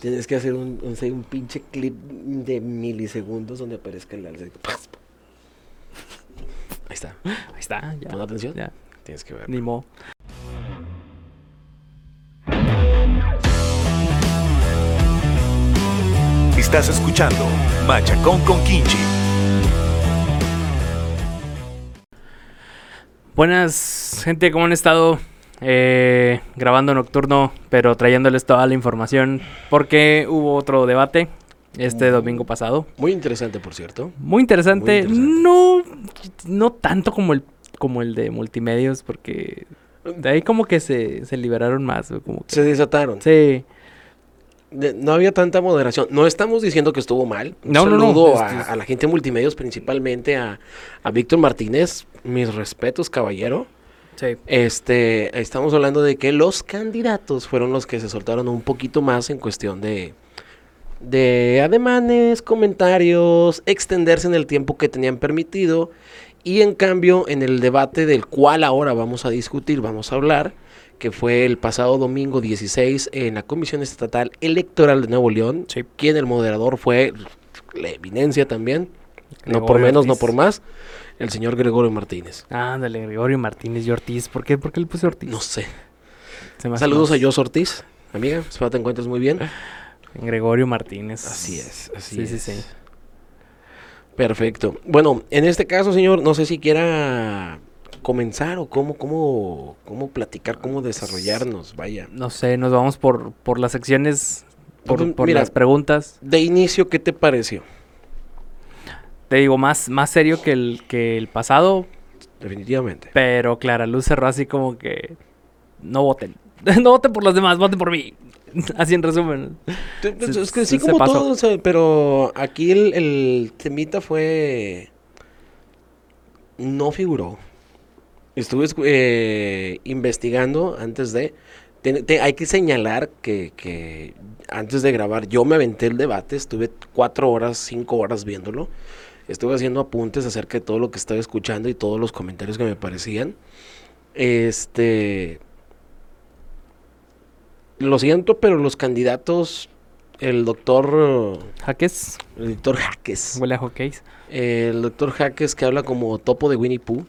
Tienes que hacer un, un, un pinche clip de milisegundos donde aparezca el alza. Ahí está. Ahí está, ya. Pon atención. Ya. Tienes que ver. Ni mo. Estás escuchando Machacón con Kinchi. Buenas, gente, ¿cómo han estado? Eh, grabando nocturno, pero trayéndoles toda la información porque hubo otro debate este domingo pasado. Muy interesante, por cierto. Muy interesante. Muy interesante. No, no tanto como el, como el de multimedios, porque de ahí como que se, se liberaron más. Como que- Se desataron. sí. De- No había tanta moderación. No estamos diciendo que estuvo mal. Un No, no, no, saludo a la gente de multimedios, principalmente a, a Víctor Martínez. Mis respetos, caballero. Sí. Este, estamos hablando de que los candidatos fueron los que se soltaron un poquito más en cuestión de, de ademanes, comentarios, extenderse en el tiempo que tenían permitido. Y en cambio, en el debate del cual ahora vamos a discutir, vamos a hablar, que fue el pasado domingo 16 en la Comisión Estatal Electoral de Nuevo León, Sí. quien el moderador fue la eminencia también, no por menos, no por más, el señor Gregorio Martínez. Ándale, Gregorio Martínez y Ortiz. ¿Por qué? ¿Por qué le puse Ortiz? No sé. Saludos a Jos Ortiz, amiga. Espero te encuentres muy bien. Gregorio Martínez. Así es, así Sí, es. sí, sí. Perfecto. Bueno, en este caso, señor, no sé si quiera comenzar o cómo, cómo, cómo platicar, cómo desarrollarnos, vaya. No sé, nos vamos por, por las secciones, por, Pues, por mira. las preguntas. De inicio, ¿qué te pareció? Te digo, más, más serio que el, que el pasado, Definitivamente. pero Clara Luz cerró así como que no voten. no voten por los demás, voten por mí. así en resumen. Se- es que sí, como todo, o sea, pero aquí el, el temita fue... No figuró. Estuve eh, investigando antes de... te- te- hay que señalar que, que antes de grabar yo me aventé el debate, estuve cuatro horas, cinco horas viéndolo. Estuve haciendo apuntes acerca de todo lo que estaba escuchando y todos los comentarios que me parecían. Este... Lo siento, pero los candidatos, el doctor, Jaques, el doctor Jaques, huele a hockeys. el doctor Jaques que habla como topo de Winnie Pooh,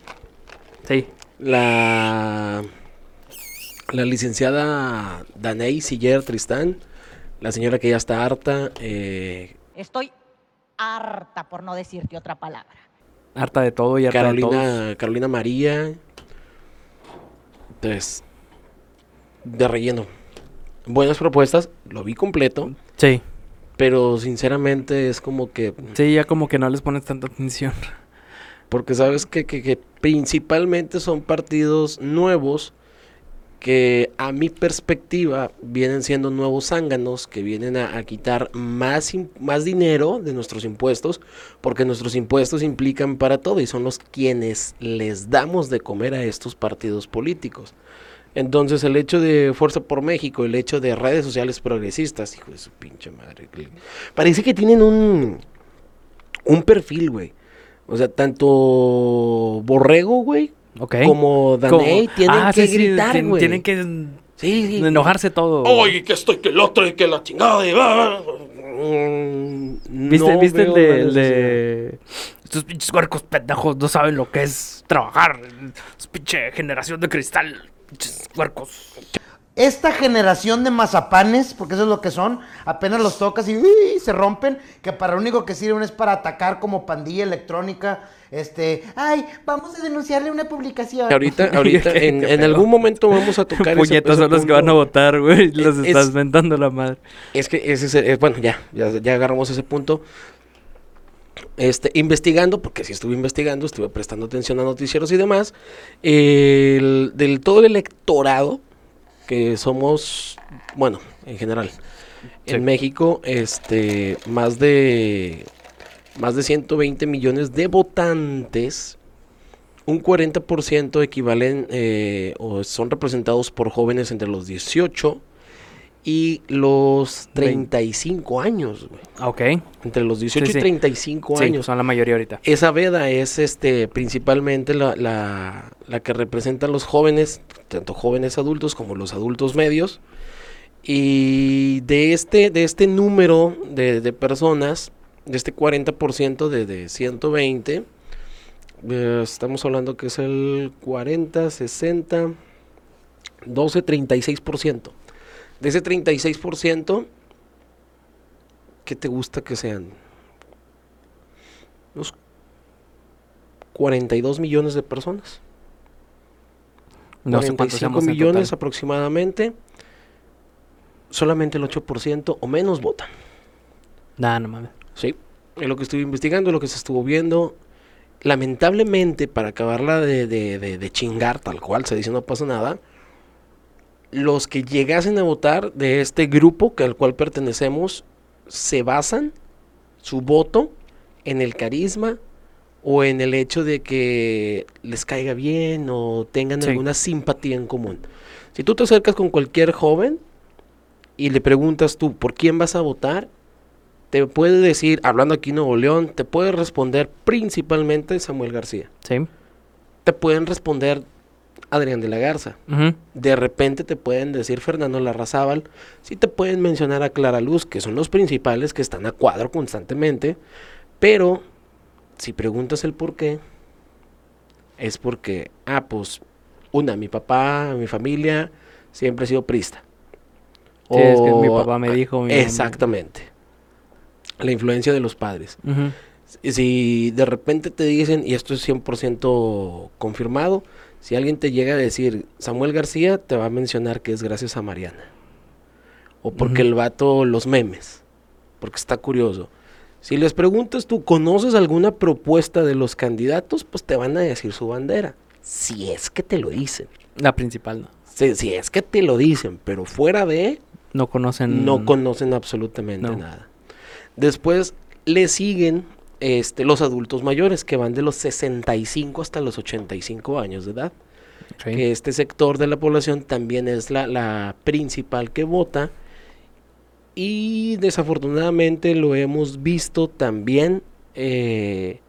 Sí. La, la licenciada Daney Siller Tristán, la señora que ya está harta, eh, Estoy harta, por no decirte otra palabra. Harta de todo y harta de todos. Carolina, Carolina María, entonces, de relleno. Buenas propuestas, lo vi completo, Sí. pero sinceramente es como que Sí, ya como que no les pones tanta atención. Porque sabes que, que- que principalmente son partidos nuevos que a mi perspectiva vienen siendo nuevos zánganos que vienen a, quitar más, más dinero de nuestros impuestos, porque nuestros impuestos implican para todo y son los quienes les damos de comer a estos partidos políticos. Entonces el hecho de Fuerza por México, el hecho de redes sociales progresistas, hijo de su pinche madre, parece que tienen un, un perfil, güey. O sea, tanto Borrego, güey, Ok. como Daney Como- tienen Ah, que sí, gritar, güey. Tienen que Sí, sí. enojarse todo. Oye, que estoy que el otro y que la chingada. Y... va. Mm, ¿Viste, no ¿viste el de- Estos pinches huercos pendejos no saben lo que es trabajar. Es pinche generación de cristal. Pinches huercos. Esta generación de mazapanes, porque eso es lo que son, apenas los tocas y ¡uy! se rompen, que para lo único que sirven es para atacar como pandilla electrónica. Este, ay, vamos a denunciarle una publicación. Ahorita, ahorita, Qué- en, qué en pedo. algún momento vamos a tocar Puñetas ese son los que van a votar, güey. Los Es- estás mentando la madre. Es que ese es, el- bueno, ya, ya, ya agarramos ese punto. Este, investigando, porque sí estuve investigando, estuve prestando atención a noticieros y demás, el- del todo el electorado que somos, bueno, en general, Sí. en México, este, más de, más de 120 millones de votantes, un 40% equivalen eh, o son representados por jóvenes entre los 18 y los 35 años, güey. Ok. Entre los 18 Sí, sí. y 35 Sí, años. son la mayoría ahorita. Esa veda es este principalmente la, la- la que representa a los jóvenes, tanto jóvenes adultos como los adultos medios. Y de este, de este número de, de personas, de este 40% de, de 120, eh, estamos hablando que es el 40, 60, 12, 36%. De ese 36%, ¿qué te gusta que sean? Unos 42 millones de personas. No sé cuántos 45 seamos en millones aproximadamente. Solamente el 8% o menos votan. Nah, no mames. Sí, es lo que estuve investigando, lo que se estuvo viendo. Lamentablemente, para acabarla de, de- de- de chingar, tal cual se dice, no pasa nada. Los que llegasen a votar de este grupo que al cual pertenecemos se basan su voto en el carisma o en el hecho de que les caiga bien o tengan Sí. alguna simpatía en común. Si tú te acercas con cualquier joven y le preguntas tú por quién vas a votar, te puede decir, hablando aquí en Nuevo León, te puede responder principalmente Samuel García. Sí. Te pueden responder Adrián de la Garza. De repente te pueden decir Fernando Larrazábal. Sí te pueden mencionar a Clara Luz, que son los principales que están a cuadro constantemente. Pero si preguntas el por qué, es porque, ah, pues, una, mi papá, mi familia siempre ha sido prista. Sí, es que mi papá me dijo, mi mamá- Exactamente. La influencia de los padres. Si de repente te dicen, y esto es 100% confirmado, si alguien te llega a decir Samuel García, te va a mencionar que es gracias a Mariana. O porque el vato los memes. Porque está curioso. Si les preguntas tú, ¿conoces alguna propuesta de los candidatos? Pues te van a decir su bandera. Si es que te lo dicen. La principal, no. Si, si es que te lo dicen, pero fuera de, No conocen. no conocen absolutamente No. nada. Después le siguen este, los adultos mayores que van de los 65 hasta los 85 años de edad. Que este sector de la población también es la, la principal que vota. Y desafortunadamente lo hemos visto también. eh,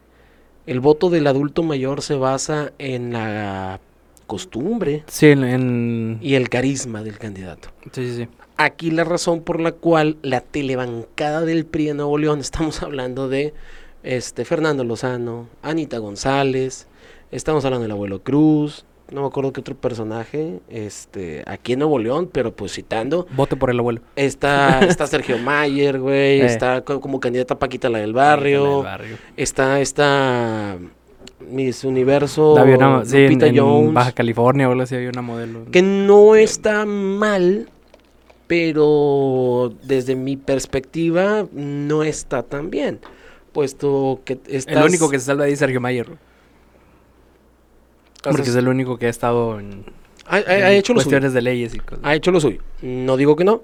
el voto del adulto mayor se basa en la costumbre Sí, en. en- y el carisma del candidato. Sí, sí, sí. Aquí la razón por la cual la telebancada del PRI en Nuevo León, estamos hablando de este Fernando Lozano, Anita González, estamos hablando del abuelo Cruz, no me acuerdo qué otro personaje, este, aquí en Nuevo León, pero pues citando, Vote por el abuelo. está, está Sergio Mayer, güey, Eh. está co- como candidata Paquita la del barrio, Del barrio. está esta Miss Universo, Había una- sí, en, Lupita en Jones, Baja California o algo así había una modelo. que no está mal, pero desde mi perspectiva no está tan bien, puesto que estás... El único que se salva ahí es Sergio Mayer. estás- Porque es el único que ha estado en, ha, ha- ha en hecho lo suyo, cuestiones de leyes y cosas. ha hecho lo suyo. No digo que no.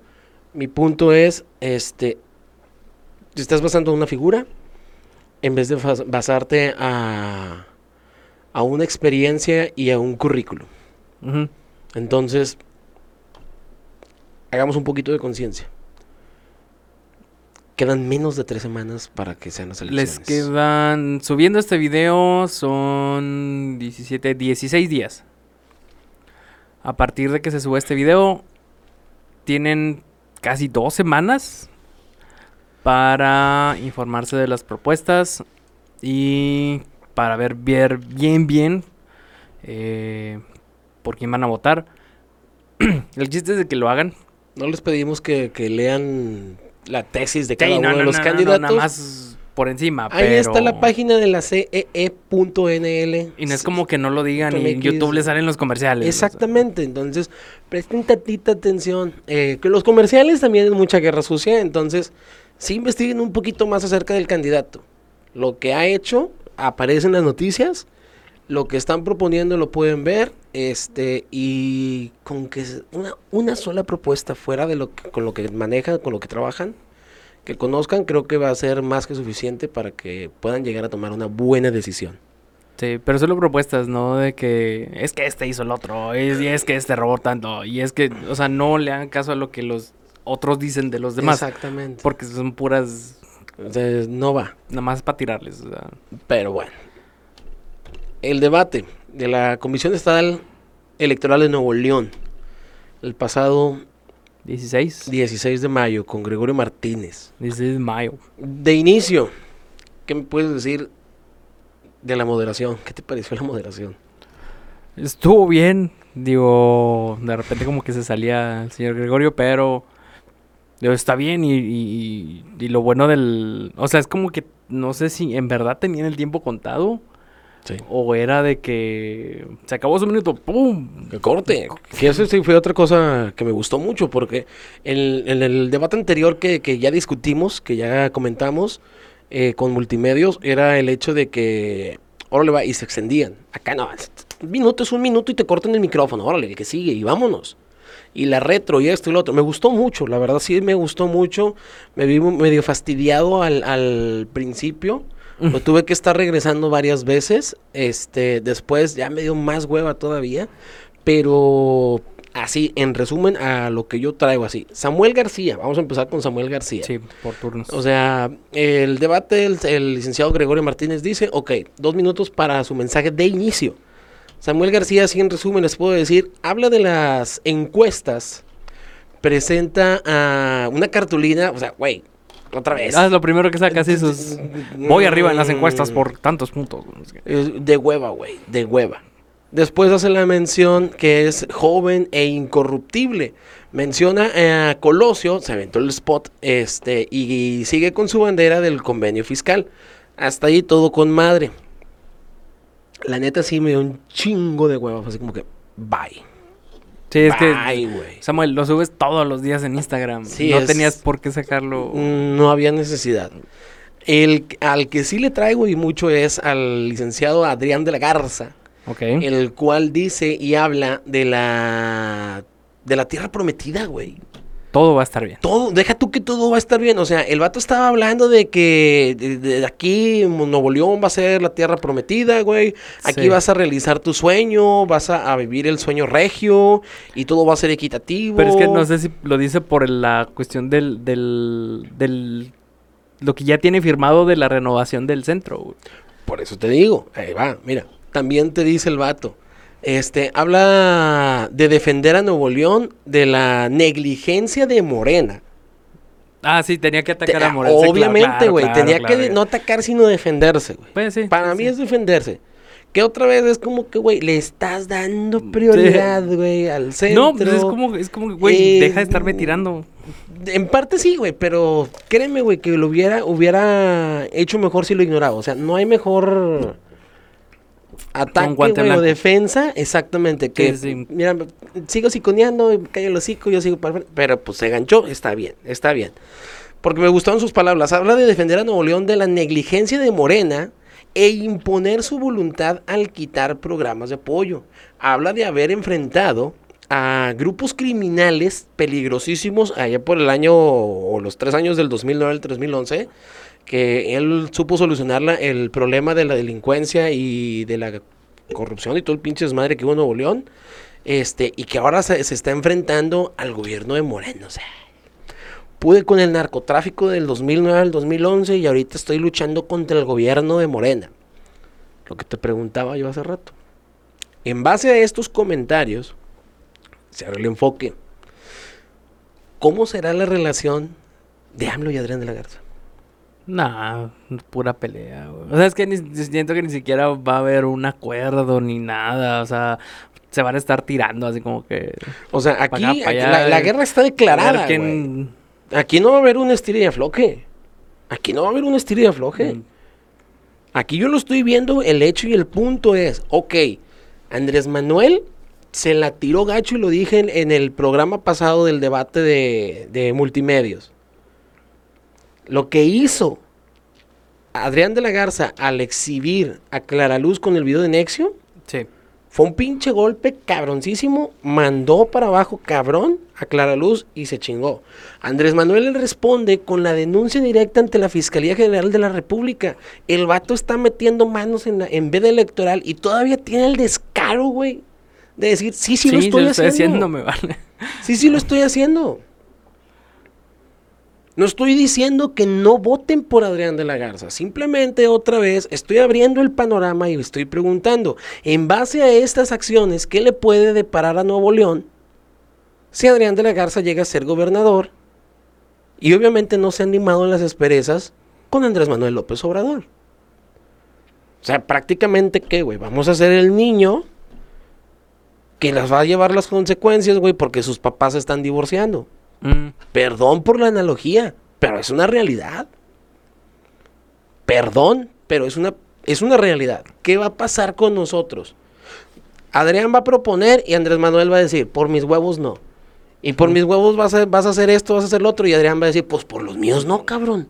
Mi punto es, este, te estás basando en una figura en vez de bas- basarte a, a una experiencia y a un currículum. Entonces, hagamos un poquito de conciencia. Quedan menos de tres semanas para que sean las elecciones. Les quedan. Subiendo este video son 17, 16 días. A partir de que se sube este video, tienen casi dos semanas para informarse de las propuestas y para ver bien, bien, bien eh, por quién van a votar. El chiste es de que lo hagan. No les pedimos que, que lean la tesis de Sí, cada no, uno no, de los no, candidatos. nada más por encima. Ahí está la página de la CEE.nl. Y no es como que no lo digan y en. YouTube le salen los comerciales. o sea. Exactamente, entonces presten tantita atención. Eh, que los comerciales también es mucha guerra sucia, entonces sí investiguen un poquito más acerca del candidato. Lo que ha hecho aparece en las noticias, lo que están proponiendo lo pueden ver, este y con que una, una sola propuesta fuera de lo que, con lo que manejan, con lo que trabajan, que conozcan, creo que va a ser más que suficiente para que puedan llegar a tomar una buena decisión. Sí, pero solo propuestas, ¿no? De que es que este hizo el otro, es, y es que este robó tanto, y es que, o sea, no le hagan caso a lo que los otros dicen de los demás. Exactamente. Porque son puras, no va. nada más para tirarles. o sea. Pero bueno. El debate de la Comisión Estatal Electoral de Nuevo León. El pasado 16. 16 de mayo con Gregorio Martínez. 16 de mayo. De inicio, ¿qué me puedes decir de la moderación? ¿Qué te pareció la moderación? Estuvo bien. Digo, de repente como que se salía el señor Gregorio, pero digo, está bien y, y- y lo bueno del... O sea, es como que no sé si en verdad tenían el tiempo contado Sí. o era de que se acabó su minuto, ¡pum! Que corte. Que eso sí fue otra cosa que me gustó mucho, porque en, en el debate anterior que, que ya discutimos, que ya comentamos eh, con multimedios, era el hecho de que, órale va, y se extendían. Acá no, un minuto es un minuto y te cortan el micrófono, órale, el que sigue, y vámonos. Y la retro y esto y lo otro. Me gustó mucho, la verdad sí me gustó mucho. Me vi medio fastidiado al, al principio. Lo tuve que estar regresando varias veces. Este, después ya me dio más hueva todavía. Pero así, en resumen, a lo que yo traigo así. Samuel García, vamos a empezar con Samuel García. Sí, por turnos. O sea, el debate, el, el licenciado Gregorio Martínez dice, ok, dos minutos para su mensaje de inicio. Samuel García, así en resumen, les puedo decir, habla de las encuestas, presenta a una cartulina, o sea, güey, otra vez. Ah, es lo primero que saca así sus... Voy arriba en las encuestas por tantos puntos. De hueva, güey, de hueva. Después hace la mención que es joven e incorruptible. Menciona a Colosio, se aventó el spot, este, y sigue con su bandera del convenio fiscal. Hasta ahí todo con madre. La neta sí me dio un chingo de hueva, así como que, bye. Sí, es que... Samuel, lo subes todos los días en Instagram. Sí, no es- tenías por qué sacarlo. Mm, No había necesidad. El, al que sí le traigo y mucho es al licenciado Adrián de la Garza. Ok. el cual dice y habla de la de la tierra prometida, güey. Todo va a estar bien. Todo, deja tú que todo va a estar bien. O sea, el vato estaba hablando de que de, de aquí Nuevo León va a ser la tierra prometida, güey. Aquí Sí. vas a realizar tu sueño, vas a, a vivir el sueño regio y todo va a ser equitativo. Pero es que no sé si lo dice por la cuestión del, del, del... Lo que ya tiene firmado de la renovación del centro. güey. Por eso te digo, ahí va, mira, también te dice el vato. Este, habla de defender a Nuevo León de la negligencia de Morena. Ah, sí, tenía que atacar Te- a claro, Obviamente, güey. claro, tenía claro, que no atacar, sino defenderse, güey. Pues sí. Para sí, mí es defenderse. Que otra vez es como que, güey, le estás dando prioridad, güey, al centro. No, pues es como, es como, güey, Eh, deja de estarme tirando. En parte sí, güey, pero créeme, güey, que lo hubiera, hubiera hecho mejor si lo ignoraba. O sea, no hay mejor ataque, güey, o defensa. Exactamente, que, Sí, sí. mira, sigo siconeando, callo el hocico, yo sigo para Pero pues se ganchó, está bien, está bien. Porque me gustaron sus palabras. Habla de defender a Nuevo León de la negligencia de Morena e imponer su voluntad al quitar programas de apoyo. Habla de haber enfrentado a grupos criminales peligrosísimos allá por el año o los tres años del 2009 al 2011 que él supo solucionar el problema de la delincuencia y de la corrupción y todo el pinche desmadre que hubo en Nuevo León este y que ahora se, se está enfrentando al gobierno de Moreno o sea pude con el narcotráfico del 2009 al 2011 y ahorita estoy luchando contra el gobierno de Morena. Lo que te preguntaba yo hace rato. En base a estos comentarios, se abre el enfoque. ¿Cómo será la relación de AMLO y Adrián de la Garza? Nah, pura pelea, güey. O sea, es que ni, siento que ni siquiera va a haber un acuerdo ni nada. O sea, se van a estar tirando así como que. O sea, aquí, acá, allá, la, la guerra está declarada. quién-. Aquí no va a haber un estilo y afloje. Aquí no va a haber un estilo y afloje. Mm. Aquí yo lo estoy viendo, el hecho y el punto es, ok, Andrés Manuel se la tiró gacho y lo dije en, en el programa pasado del debate de, de multimedios. Lo que hizo Adrián de la Garza al exhibir a Clara Luz con el video de Nexio Sí. fue un pinche golpe cabroncísimo, mandó para abajo cabrón a Clara Luz y se chingó. Andrés Manuel le responde con la denuncia directa ante la Fiscalía General de la República. El vato está metiendo manos en, la, en veda electoral y todavía tiene el descaro, güey, de decir, sí, sí, lo estoy lo haciendo. haciendo, me vale. Sí, sí lo estoy haciendo. No estoy diciendo que no voten por Adrián de la Garza. Simplemente otra vez estoy abriendo el panorama y estoy preguntando, en base a estas acciones, ¿qué le puede deparar a Nuevo León si Adrián de la Garza llega a ser gobernador? Y obviamente no se ha animado en las esperezas con Andrés Manuel López Obrador. O sea, prácticamente, ¿qué, güey? Vamos a ser el niño que las va a llevar las consecuencias, güey, porque sus papás se están divorciando. Mm, Perdón por la analogía, pero es una realidad. Perdón, pero es una, es una realidad. ¿Qué va a pasar con nosotros? Adrián va a proponer y Andrés Manuel va a decir, por mis huevos no. Y por mis huevos vas a, vas a hacer esto, vas a hacer lo otro. Y Adrián va a decir, pues por los míos no, cabrón.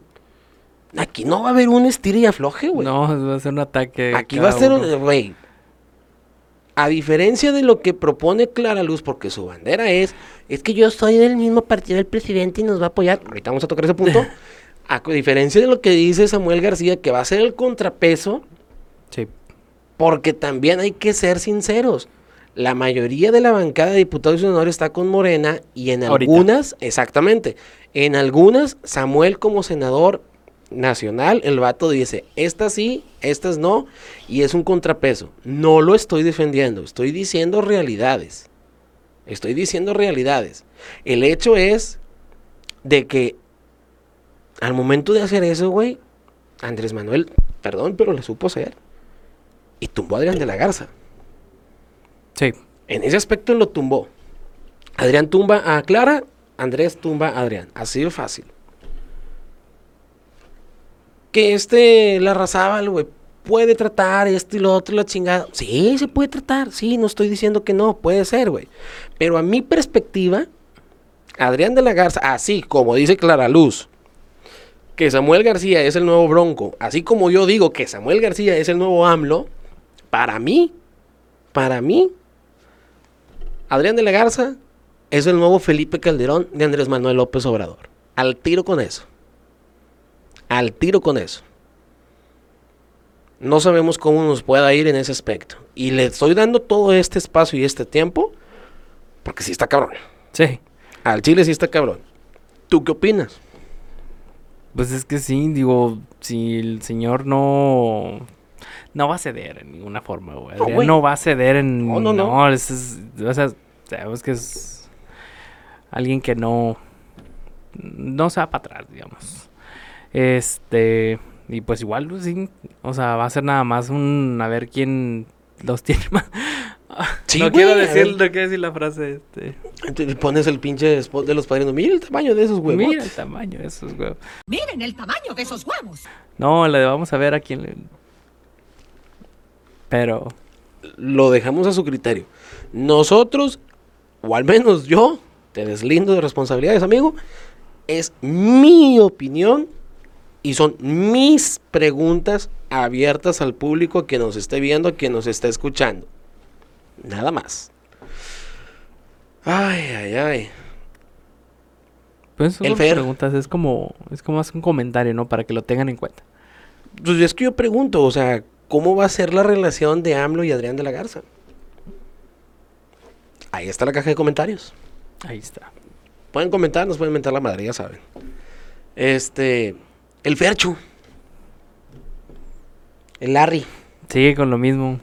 Aquí no va a haber un estira y afloje, güey. no, va a ser un ataque. Aquí va a ser, un- güey. A diferencia de lo que propone Clara Luz, porque su bandera es, es que yo soy del mismo partido del presidente y nos va a apoyar. Ahorita vamos a tocar ese punto. A diferencia de lo que dice Samuel García, que va a ser el contrapeso, Sí. porque también hay que ser sinceros. La mayoría de la bancada de diputados y senadores está con Morena y en Ahorita. algunas, exactamente, en algunas, Samuel como senador nacional, el vato dice, estas sí, estas no, y es un contrapeso. No lo estoy defendiendo, estoy diciendo realidades. Estoy diciendo realidades. El hecho es de que al momento de hacer eso, güey, Andrés Manuel, perdón, pero le supo hacer. Y tumbó a Adrián de la Garza. Sí. En ese aspecto lo tumbó. Adrián tumba a Clara, Andrés tumba a Adrián. Así de fácil. Que este, la Razábal, güey, puede tratar esto y lo otro, la chingada. Sí, se puede tratar. Sí, no estoy diciendo que no, puede ser, güey. Pero a mi perspectiva, Adrián de la Garza, así como dice Clara Luz, que Samuel García es el nuevo Bronco, así como yo digo que Samuel García es el nuevo AMLO, para mí, para mí, Adrián de la Garza es el nuevo Felipe Calderón de Andrés Manuel López Obrador. Al tiro con eso. Al tiro con eso. No sabemos cómo nos pueda ir en ese aspecto. Y le estoy dando todo este espacio y este tiempo porque sí está cabrón. Sí. Al Chile sí está cabrón. ¿Tú qué opinas? Pues es que sí, digo, si el señor no. No va a ceder en ninguna forma, güey. No, no va a ceder en. No, no, no. es, es- o sea, sabemos que es alguien que no. No se va para atrás, digamos. Este. Y pues igual, pues, sí. O sea, va a ser nada más un. A ver quién los tiene más. Sí, no güey, quiero decir, no quiero decir la frase, este. Te pones el pinche spot de los padrinos. Mira el tamaño de esos huevos. Mira el tamaño de esos huevos. Miren el tamaño de esos huevos. No, la de vamos a ver a quién le. Pero. Lo dejamos a su criterio. Nosotros, o al menos yo, te deslindo de responsabilidades, amigo. Es mi opinión y son mis preguntas abiertas al público que nos esté viendo, que nos esté escuchando. Nada más. Ay, ay, ay. Pues El Fer. preguntas, es como, es como más un comentario, ¿no? Para que lo tengan en cuenta. Pues es que yo pregunto, o sea, ¿cómo va a ser la relación de AMLO y Adrián de la Garza? Ahí está la caja de comentarios. Ahí está. Pueden comentar, nos pueden mentar la madre, ya saben. Este, el Ferchu. El Larry. Sigue con lo mismo.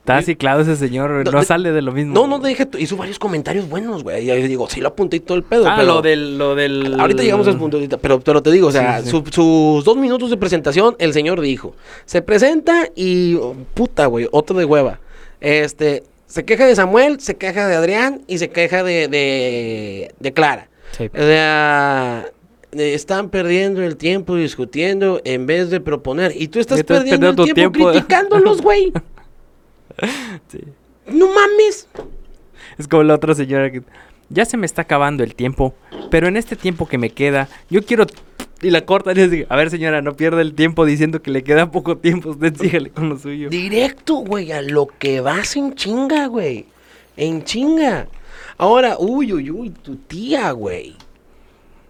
Está ciclado ese señor, No, no, de- sale de lo mismo. No, no deje, tu- hizo varios comentarios buenos, güey. Y ahí digo, sí lo apunté y todo el pedo. Ah, pero lo del, lo del... Ahorita llegamos al punto, pero, pero te digo, o sea, Sí, sí. su- sus dos minutos de presentación, el señor dijo, se presenta y, oh, puta, güey, otro de hueva. Este, se queja de Samuel, se queja de Adrián y se queja de, de, de Clara. Sí. O sea, están perdiendo el tiempo discutiendo en vez de proponer. Y tú estás perdiendo el perdiendo tiempo, tiempo. criticándolos, güey. Sí. No mames. Es como la otra señora que... Ya se me está acabando el tiempo, pero en este tiempo que me queda, yo quiero... Y la cortan y así, a ver señora, no pierda el tiempo diciendo que le queda poco tiempo, usted sígale con lo suyo. Directo, güey, a lo que vas en chinga, güey. En chinga. Ahora, uy, uy, uy, tu tía, güey.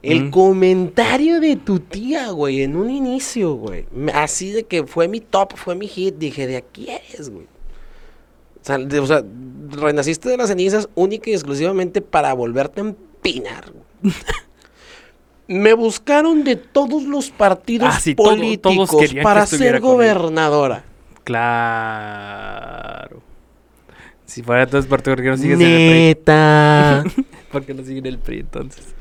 El Mm. comentario de tu tía, güey, en un inicio, güey. Así de que fue mi top, fue mi hit. Dije, ¿de aquí eres, güey? O sea, de- o sea, renaciste de las cenizas única y exclusivamente para volverte a empinar. güey. Me buscaron de todos los partidos Ah, sí, todo- todos políticos para ser gobernadora. Claro. Si fuera todo partido, ¿por qué no sigues en el Neta. PRI? ¿Por qué no siguen en el PRI entonces?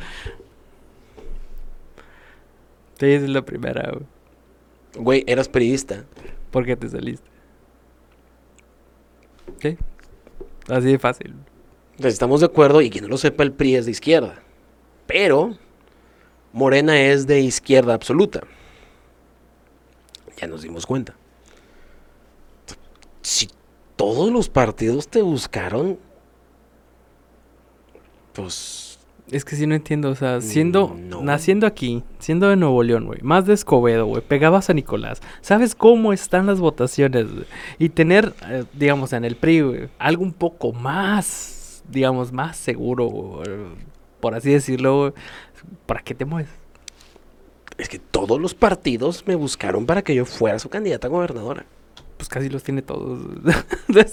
Sí, esa es la primera, güey. Güey, eras periodista. ¿Por qué te saliste? ¿Qué? Así de fácil. Entonces, estamos de acuerdo y quien no lo sepa, el PRI es de izquierda. Pero Morena es de izquierda absoluta. Ya nos dimos cuenta. Si todos los partidos te buscaron, pues Es que sí no entiendo, o sea, siendo, Mm, no. naciendo aquí, siendo de Nuevo León, güey, más de Escobedo, güey, pegabas a Nicolás, ¿sabes cómo están las votaciones? Y tener, eh, digamos, en el PRI, güey, algo un poco más, digamos, más seguro, güey, por así decirlo, ¿para qué te mueves? es que todos los partidos me buscaron para que yo fuera su candidata a gobernadora. Pues casi los tiene todos.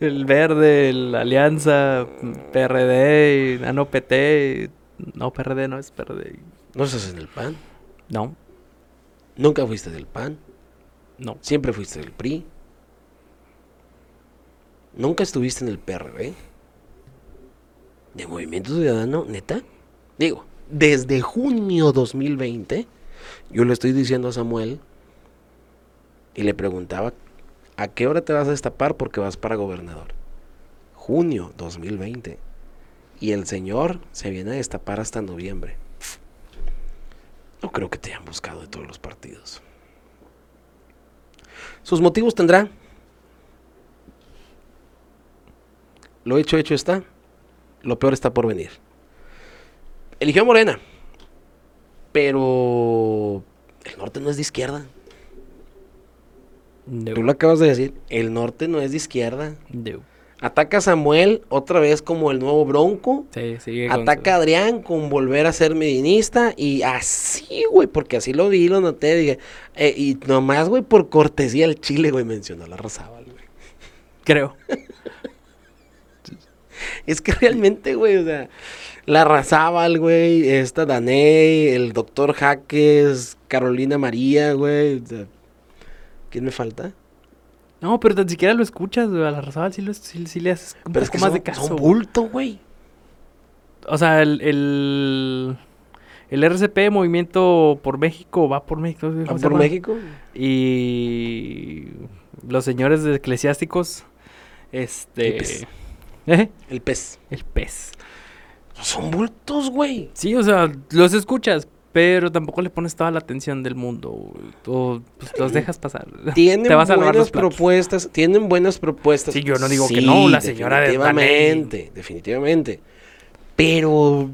El Verde, la Alianza, PRD, ah, no, PT, no, PRD no es PRD. No estás en el PAN. No, Nunca fuiste del PAN. no. Siempre fuiste del PRI. Nunca estuviste en el PRD. De Movimiento Ciudadano, neta. Digo, desde junio 2020, yo le estoy diciendo a Samuel y le preguntaba, ¿a qué hora te vas a destapar porque vas para gobernador? Junio 2020. Y el señor se viene a destapar hasta noviembre. No creo que te hayan buscado de todos los partidos. Sus motivos tendrá. Lo hecho, hecho está. Lo peor está por venir. Eligió a Morena. Pero el norte no es de izquierda. No, Tú lo acabas de decir. El norte no es de izquierda. no. Ataca a Samuel otra vez como el nuevo bronco. Sí, sigue con Ataca a Adrián con volver a ser medinista. Y así, güey, porque así lo vi, lo noté. Dije, eh, y nomás, güey, por cortesía el Chile, güey, mencionó la Rosábal, güey. Creo. Es que realmente, güey, o sea, la Razábal, güey, esta Daney, el doctor Jaques, Carolina María, güey. o sea, ¿Quién me falta? No, pero tan siquiera lo escuchas, güey. A la Razabal sí, lo- sí- sí le haces un Pero es que más son, de caso. son bulto, güey. O sea, el, el, el RCP, Movimiento por México, va por México. ¿cómo ¿Van se por llama? México? Y los señores de eclesiásticos, este... El pez. ¿Eh? El pez. El pez. Son bultos, güey. Sí, o sea, los escuchas, pero tampoco le pones toda la atención del mundo. güey. O pues, los dejas pasar. Tienen Te vas a buenas propuestas, tienen buenas propuestas. Sí, yo no digo que no, la señora de Definitivamente, definitivamente. Pero...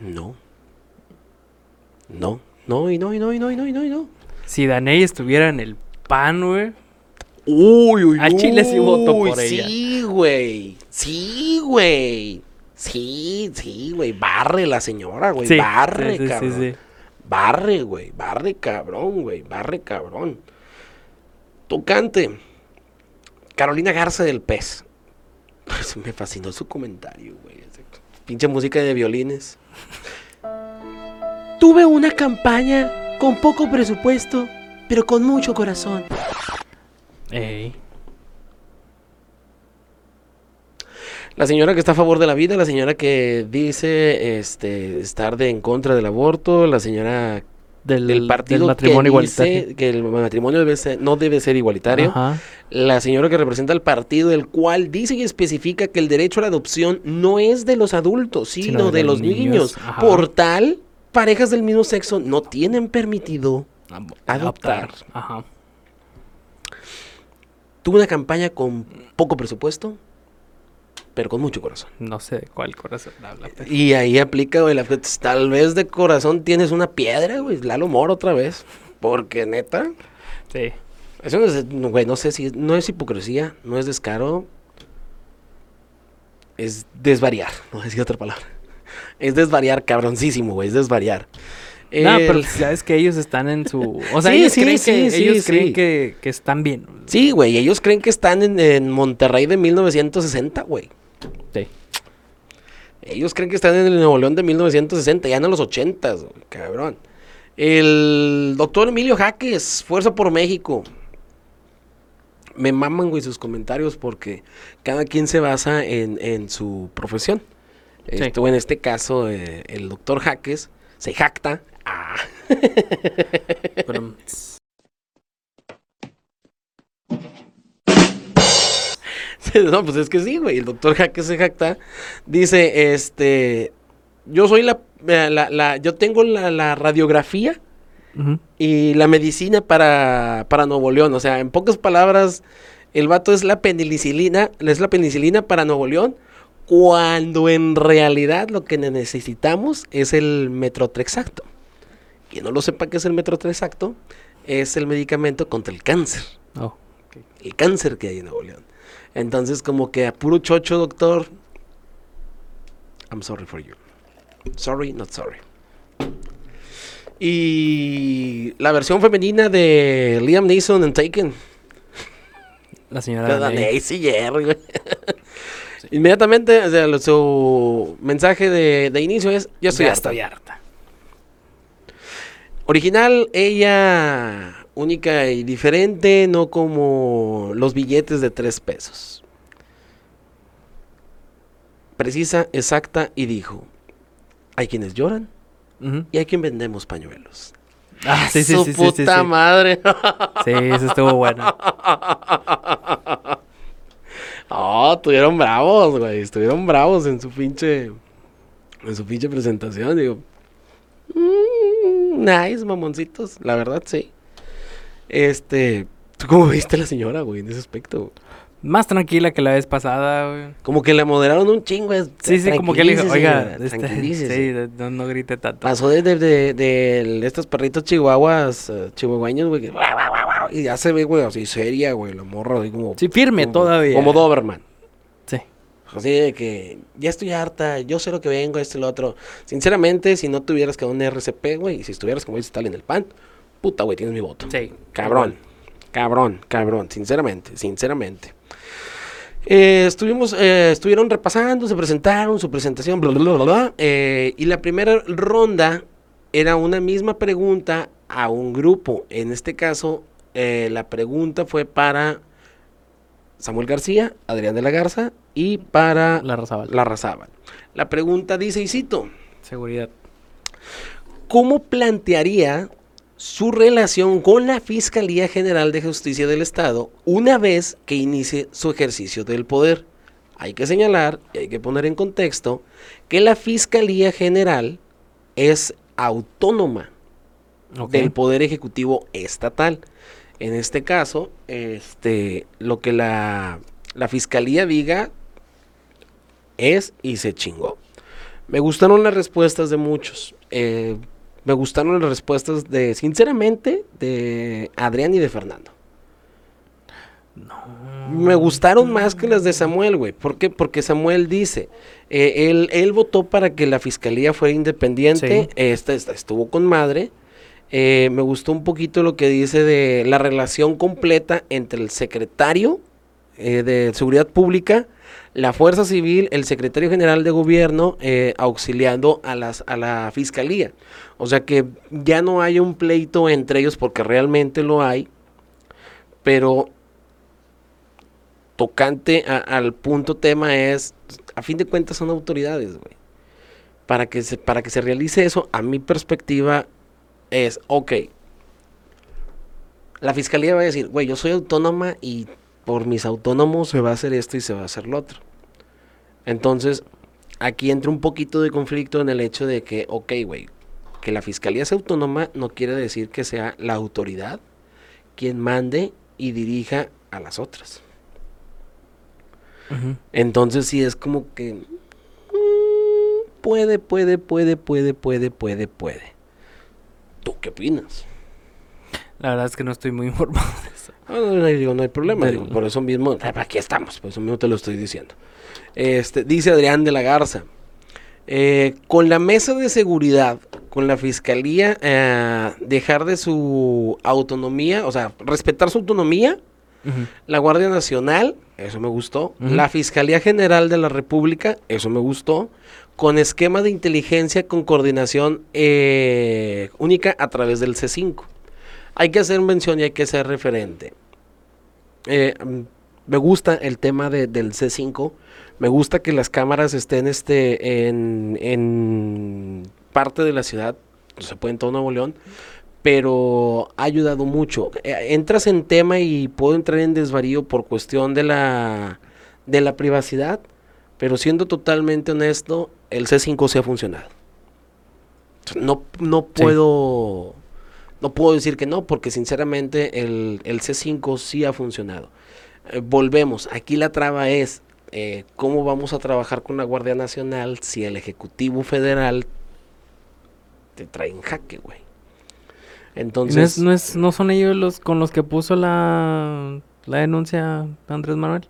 No. No, no, y no, y no, y no, y no, y no, y no. Si Daney estuviera en el pan, güey. Uy, uy, Al chile sí voto por ella. Sí, güey. Sí, güey. Sí, sí, güey. Barre la señora, güey. Sí, barre, sí, cabrón. sí. Barre, güey. Barre, cabrón, güey. Barre, cabrón. Tocante. Carolina Garza del Pez. Pues me fascinó su comentario, güey. Pinche música de violines. Tuve una campaña con poco presupuesto, pero con mucho corazón. Ey. La señora que está a favor de la vida, la señora que dice este, estar de en contra del aborto, la señora Del, del partido del matrimonio que dice igualitario. que el matrimonio debe ser- no debe ser igualitario, Ajá. la señora que representa el partido del cual dice y especifica que el derecho a la adopción no es de los adultos, sino, de, los niños. Ajá. Por tal, parejas del mismo sexo no tienen permitido adoptar. Ajá. Tuvo una campaña con poco presupuesto, pero con mucho corazón. No sé de cuál corazón habla. pero- Y ahí aplica, güey, la tal vez de corazón tienes una piedra, güey, Lalo Moro otra vez. Porque neta, Sí. eso no es, güey, no sé si, no es hipocresía, no es descaro, es desvariar, no decir otra palabra. Es desvariar, cabroncísimo, güey, es desvariar. No, pero El- sabes que ellos están en su. O sea, Sí, ellos sí, creen, sí, que, ellos creen que, que están bien. Sí, güey, ellos creen que están en, en Monterrey de 1960, güey. Sí. Ellos creen que están en el Nuevo León de 1960, ya no en los 80, güey, cabrón. El doctor Emilio Jaques, Fuerza por México. Me maman, güey, sus comentarios porque cada quien se basa en, en su profesión. Sí. Esto, en este caso, eh, el doctor Jaques se jacta. Ah. Pero, no, pues es que sí, güey. El doctor Jaque se jacta. Dice, este, yo soy la, eh, la, la- yo tengo la, la radiografía y la medicina para, para Nuevo León. O sea, en pocas palabras, el vato es la penicilina, es la penicilina para Nuevo León, cuando en realidad lo que necesitamos es el metrotrexacto. Quien no lo sepa qué es el metrotrexacto, es el medicamento contra el cáncer Oh. el cáncer que hay en Nuevo León. Entonces, como que a puro chocho, doctor. I'm sorry for you. Sorry, not sorry. Y la versión femenina de Liam Neeson en Taken. La señora. Nancy Jerry, güey. Inmediatamente, o sea, su mensaje de, de inicio es: Ya estoy Ya harta". estoy harta. Original, ella única y diferente, no como los billetes de tres pesos. Precisa, exacta y dijo, hay quienes lloran y hay quien vendemos pañuelos. Ah, sí, sí, Su sí, puta madre. Sí, eso estuvo bueno. Oh, estuvieron bravos, güey. Estuvieron bravos en su pinche. En su pinche presentación. Digo. "Mm, nice, mamoncitos. La verdad, sí. Este. ¿Tú cómo viste a la señora, güey, en ese aspecto? Más tranquila que la vez pasada, güey. Como que la moderaron un chingo. es- Sí, sí, como que le dijo, oiga, este, tranquilícese". sí, no, no grite tanto. Pasó de, de, de- de estos perritos chihuahuas, eh, chihuahueños, güey, que y ya se ve, güey, así seria, güey, la morra, así como... Sí, firme como- todavía. Como Doberman. Sí. Así de que ya estoy harta, yo sé lo que vengo, esto y lo otro. Sinceramente, si no tuvieras que un RCP, güey, y si estuvieras como dice Stalin en el PAN, puta, güey, tienes mi voto. Sí. Cabrón, cabrón, cabrón, sinceramente, sinceramente. Eh, estuvimos, eh, estuvieron repasando, se presentaron, su presentación, bla, bla, bla, bla, eh, y la primera ronda era una misma pregunta a un grupo. En este caso, la pregunta fue para Samuel García, Adrián de la Garza y para La Razábal. la Razábal. La pregunta dice, y cito, Seguridad. ¿cómo plantearía su relación con la Fiscalía General de Justicia del Estado una vez que inicie su ejercicio del poder? Hay que señalar y hay que poner en contexto que la Fiscalía General es autónoma del Poder Ejecutivo Estatal. En este caso, este, lo que la, la Fiscalía diga es y se chingó. Me gustaron las respuestas de muchos. eh, me gustaron las respuestas de, sinceramente, de Adrián y de Fernando. Me gustaron más que las de Samuel, güey. ¿Por qué? Porque Samuel dice, eh, él, él votó para que la fiscalía fuera independiente, Sí. esta, esta estuvo con madre. Eh, me gustó un poquito lo que dice de la relación completa entre el secretario eh, de Seguridad Pública, la Fuerza Civil, el secretario general de Gobierno, eh, auxiliando a, la fiscalía. O sea que ya no hay un pleito entre ellos porque realmente lo hay, pero tocante al punto tema es, a fin de cuentas son autoridades, güey. Para que, se, para que se realice eso, a mi perspectiva es, ok, la fiscalía va a decir, güey, yo soy autónoma y por mis autónomos se va a hacer esto y se va a hacer lo otro. Entonces, aquí entra un poquito de conflicto en el hecho de que, ok, güey, que la fiscalía sea autónoma no quiere decir que sea la autoridad quien mande y dirija a las otras. Entonces sí es como que mm, puede, puede, puede, puede, puede, puede, puede. ¿Tú qué opinas? La verdad es que no estoy muy informado de eso. Ah, no, no, digo, no hay problema, digo, por eso mismo, aquí estamos, por eso mismo te lo estoy diciendo. Este, dice Adrián de la Garza, eh, con la mesa de seguridad, con la fiscalía, eh, dejar de su autonomía, o sea, respetar su autonomía. La Guardia Nacional, eso me gustó. La Fiscalía General de la República, eso me gustó. Con esquema de inteligencia con coordinación eh, única a través del C5. Hay que hacer mención y hay que ser referente. Me gusta el tema de- del C5. Me gusta que las cámaras estén este, en, en parte de la ciudad. Se puede en todo Nuevo León pero ha ayudado mucho. Eh, Entras en tema y puedo entrar en desvarío por cuestión de la, de la privacidad, pero siendo totalmente honesto, el C5 sí ha funcionado. No, no Sí. puedo no puedo decir que no, porque sinceramente el, el C5 sí ha funcionado. Eh, volvemos, aquí la traba es eh, cómo vamos a trabajar con la Guardia Nacional si el Ejecutivo Federal te trae en jaque, güey. ¿No, Entonces, es- no, es- no son ellos los con los que puso la, la denuncia Andrés Manuel?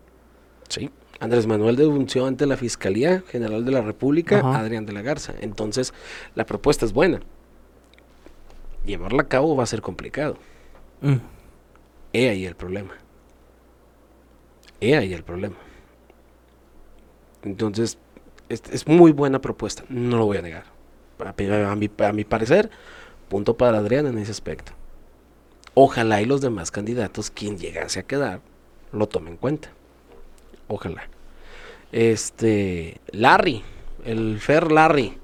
sí, Andrés Manuel denunció ante la Fiscalía General de la República Ajá. a Adrián de la Garza. Entonces, la propuesta es buena. Llevarla a cabo va a ser complicado. Mm. He ahí el problema. He ahí el problema. Entonces, es, es muy buena propuesta, no lo voy a negar. A, a mi, mi parecer, punto para Adrián en ese aspecto. Ojalá y los demás candidatos, quien llegase a quedar, lo tomen en cuenta. Ojalá. Este, Larry, el Fer Larry,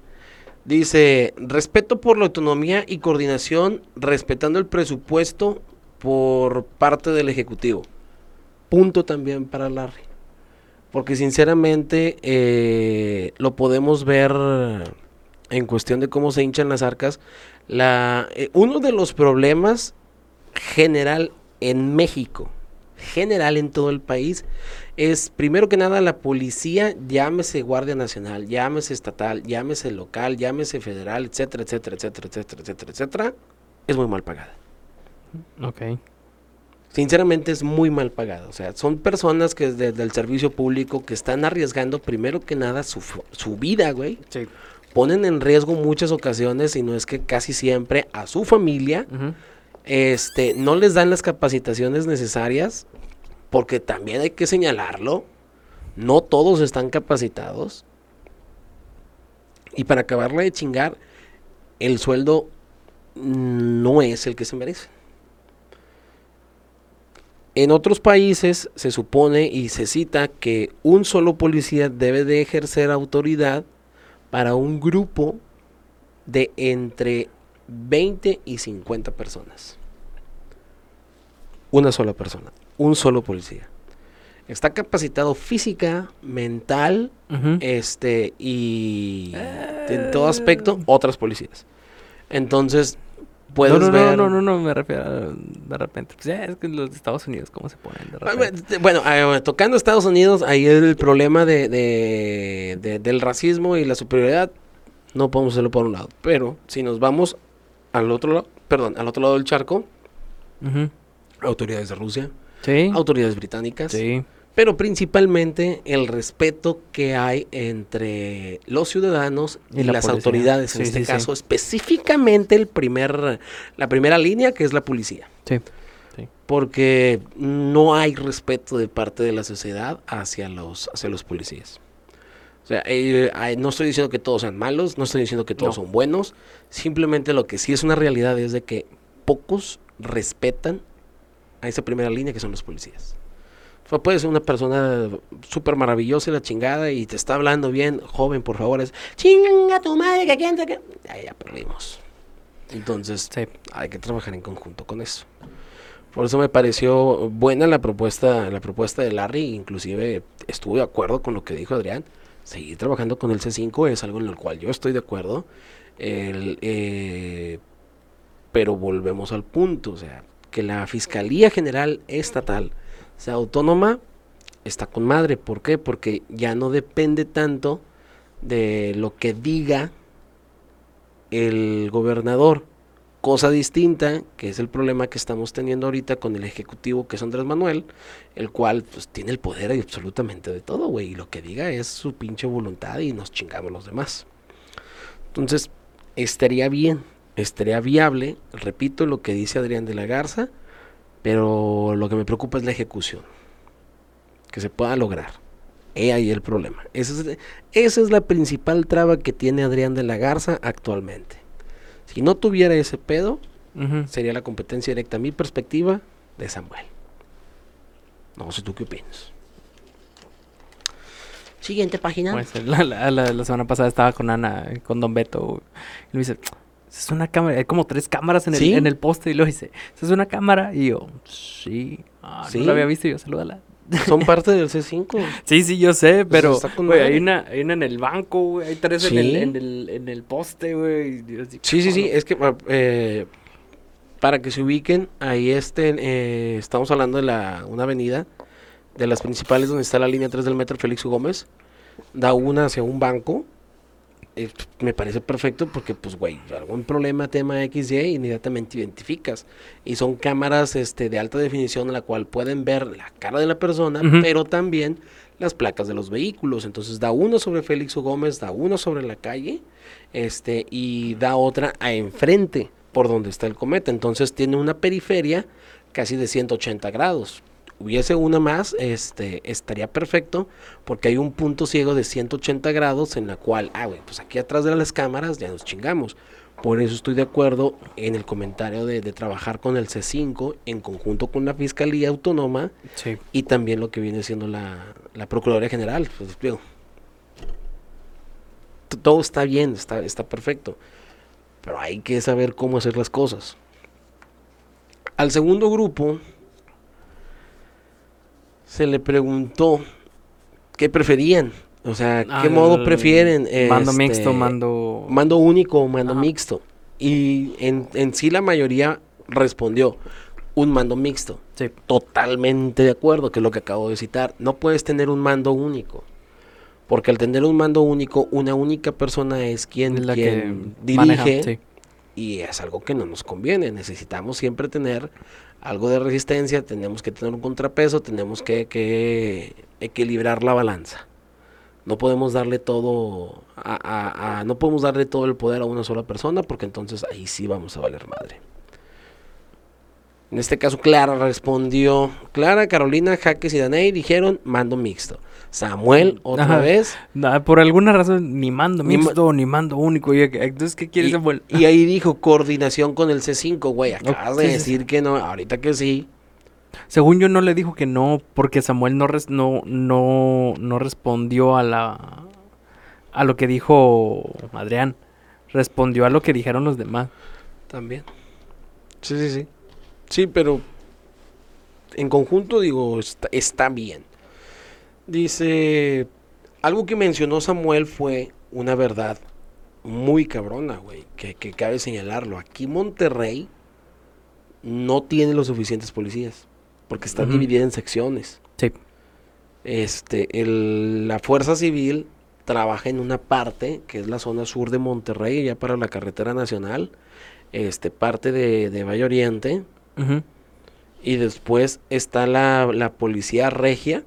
dice, respeto por la autonomía y coordinación, respetando el presupuesto por parte del Ejecutivo. Punto también para Larry. Porque sinceramente eh, lo podemos ver en cuestión de cómo se hinchan las arcas. La, eh, uno de los problemas general en México, general en todo el país, es primero que nada la policía, llámese Guardia Nacional, llámese estatal, llámese local, llámese federal, etcétera, etcétera, etcétera, etcétera, etcétera, etcétera, es muy mal pagada. Ok. Sinceramente es muy mal pagada. O sea, son personas que desde el servicio público que están arriesgando primero que nada su, su vida, güey. Sí. Ponen en riesgo muchas ocasiones, y no es que casi siempre, a su familia. Este, no les dan las capacitaciones necesarias, porque también hay que señalarlo. No todos están capacitados. Y para acabarla de chingar, el sueldo mm, no es el que se merece. En otros países se supone y se cita que un solo policía debe de ejercer autoridad para un grupo de entre 20 y 50 personas. Una sola persona, un solo policía. Está capacitado física, mental, este y en todo aspecto otras policías. Entonces puedes no, no, ver no, no, no, no, me refiero a- de repente. Pues ya es que los de Estados Unidos, ¿cómo se ponen de Ah, repente? Bueno, eh, tocando Estados Unidos, ahí el problema de, de- de- del racismo y la superioridad, no podemos hacerlo por un lado. Pero si nos vamos al otro lado, perdón, al otro lado del charco, autoridades de Rusia, Sí. autoridades británicas, Sí. Pero principalmente el respeto que hay entre los ciudadanos y, Y la las policía. autoridades, en este sí, sí. caso específicamente el primer, la primera línea que es la policía. Sí. porque no hay respeto de parte de la sociedad hacia los, hacia los policías. O sea, eh, no estoy diciendo que todos sean malos, no estoy diciendo que todos No. son buenos, simplemente lo que sí es una realidad es de que pocos respetan a esa primera línea que son los policías. O sea, puede ser una persona súper maravillosa y la chingada y te está hablando bien, joven, por favor, es chinga tu madre, que quién qué". Ya, ya perdimos. Entonces, Sí. hay que trabajar en conjunto con eso. Por eso me pareció buena la propuesta, la propuesta de Larry, inclusive estuve de acuerdo con lo que dijo Adrián. Seguir trabajando con el C5 es algo en lo cual yo estoy de acuerdo. El, eh, pero volvemos al punto, o sea, que la Fiscalía General Estatal sea autónoma, está con madre. ¿Por qué? Porque ya no depende tanto de lo que diga el gobernador. Cosa distinta, que es el problema que estamos teniendo ahorita con el ejecutivo, que es Andrés Manuel, el cual pues tiene el poder de absolutamente de todo, güey, y lo que diga es su pinche voluntad y nos chingamos los demás. Entonces, estaría bien, estaría viable, repito lo que dice Adrián de la Garza, Pero lo que me preocupa es la ejecución. Que se pueda lograr. He ahí el problema. Esa es, esa es la principal traba que tiene Adrián de la Garza actualmente. Si no tuviera ese pedo, sería la competencia directa, a mi perspectiva, de Samuel. No sé tú qué opinas. Siguiente página. Pues, la, la- la- la semana pasada estaba con Ana, con Don Beto. Y me dice, es una cámara, hay como tres cámaras en el, ¿Sí? en el poste. Y luego dice, ¿esa es una cámara? Y yo, sí. Ah, Sí. no la había visto y yo, salúdala. Son parte del C5. Sí, sí, yo sé, pero, güey, madre. hay una, hay una en el banco, güey, hay tres en, el, en, el, en el poste, güey. Sí, sí, sí. Es que eh, para que se ubiquen, ahí este, eh, estamos hablando de la, una avenida de las principales donde está la línea 3 del metro Félix. Gómez. Da una hacia un banco. Eh, me parece perfecto porque, pues, güey, algún problema, tema XY, inmediatamente identificas. Y son cámaras este, de alta definición en la cual pueden ver la cara de la persona, pero también las placas de los vehículos. Entonces da uno sobre Félix U. Gómez, da uno sobre la calle, este, y da otra a enfrente por donde está el cometa. Entonces tiene una periferia casi de 180 grados. Hubiese una más, este, estaría perfecto, porque hay un punto ciego de 180 grados en la cual, ah, güey, pues aquí atrás de las cámaras ya nos chingamos. Por eso estoy de acuerdo en el comentario de, de trabajar con el C5 en conjunto con la Fiscalía Autónoma Sí. y también lo que viene siendo la, la Procuraduría General. Pues, digo, todo está bien, está, está perfecto, pero hay que saber cómo hacer las cosas. Al segundo grupo se le preguntó qué preferían, o sea, qué Al modo prefieren. Mando este, mixto, mando... mando único o mando Ajá. mixto. Y en, en sí la mayoría respondió un mando mixto. Sí. Totalmente de acuerdo, que es lo que acabo de citar. No puedes tener un mando único. Porque al tener un mando único, una única persona es quien, la quien maneja, dirige sí. y es algo que no nos conviene. Necesitamos siempre tener algo de resistencia, tenemos que tener un contrapeso, tenemos que, equilibrar la balanza. No podemos darle todo no podemos darle todo el poder a una sola persona porque entonces ahí sí vamos a valer madre. En este caso Clara respondió, Clara, Carolina, Jaques y Daney dijeron mando mixto. Samuel otra Ajá. vez Nah, por alguna razón, ni mando Ni ma- mixto, ni mando único. Y entonces, ¿qué quieres, y, Samuel? y ahí dijo coordinación con el C5, güey. Acabas de decir que no, ahorita que sí. Según yo no le dijo que no, porque Samuel no, res- no, no, no respondió a la a lo que dijo Adrián. Respondió a lo que dijeron los demás. También. Sí, sí, sí. Sí, pero en conjunto digo, está, está bien. Dice, algo que mencionó Samuel fue una verdad muy cabrona, güey, que, que cabe señalarlo. Aquí Monterrey no tiene los suficientes policías, porque está Ujú. dividida en secciones. Sí. Este, el- la Fuerza Civil trabaja en una parte, que es la zona sur de Monterrey, ya para la carretera nacional, este, parte de, de Valle Oriente, y después está la, la Policía Regia,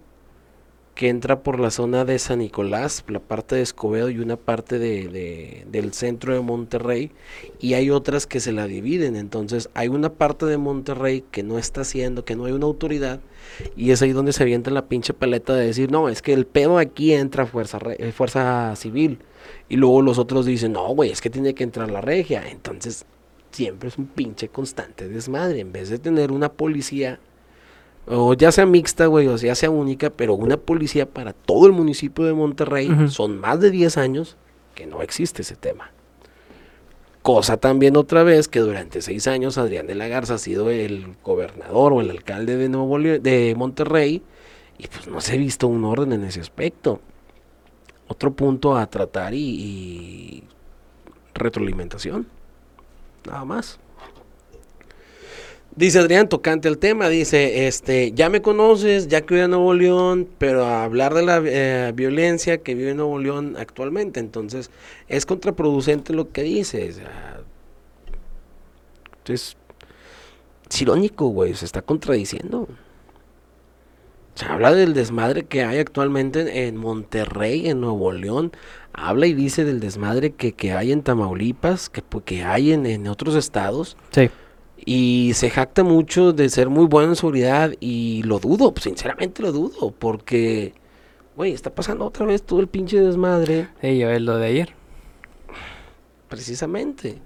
que entra por la zona de San Nicolás, la parte de Escobedo y una parte de, de- del centro de Monterrey, y hay otras que se la dividen. Entonces, hay una parte de Monterrey que no está haciendo, que no hay una autoridad, y es ahí donde se avienta la pinche paleta de decir, no, es que el pedo aquí entra fuerza, eh, fuerza civil. Y luego los otros dicen, no, güey, es que tiene que entrar la regia. Entonces, siempre es un pinche constante desmadre. En vez de tener una policía, o ya sea mixta, güey, o ya sea única, pero una policía para todo el municipio de Monterrey, son más de 10 años que no existe ese tema. Cosa también otra vez que durante seis años Adrián de la Garza ha sido el gobernador o el alcalde de Nuevo de Monterrey y pues no se ha visto un orden en ese aspecto. Otro punto a tratar y, y retroalimentación. Nada más. Dice Adrián, tocante al tema, dice, este, ya me conoces, ya que voy a Nuevo León, pero a hablar de la eh, violencia que vive Nuevo León actualmente, entonces es contraproducente lo que dices. Entonces, es irónico, güey, se está contradiciendo. Se habla del desmadre que hay actualmente en Monterrey, en Nuevo León. Habla y dice del desmadre que, que hay en Tamaulipas, que, pu- que hay en, en otros estados. Sí. Y se jacta mucho de ser muy bueno en seguridad y lo dudo, sinceramente lo dudo, porque, güey, está pasando otra vez todo el pinche desmadre, Ey, ya ves lo de ayer. precisamente.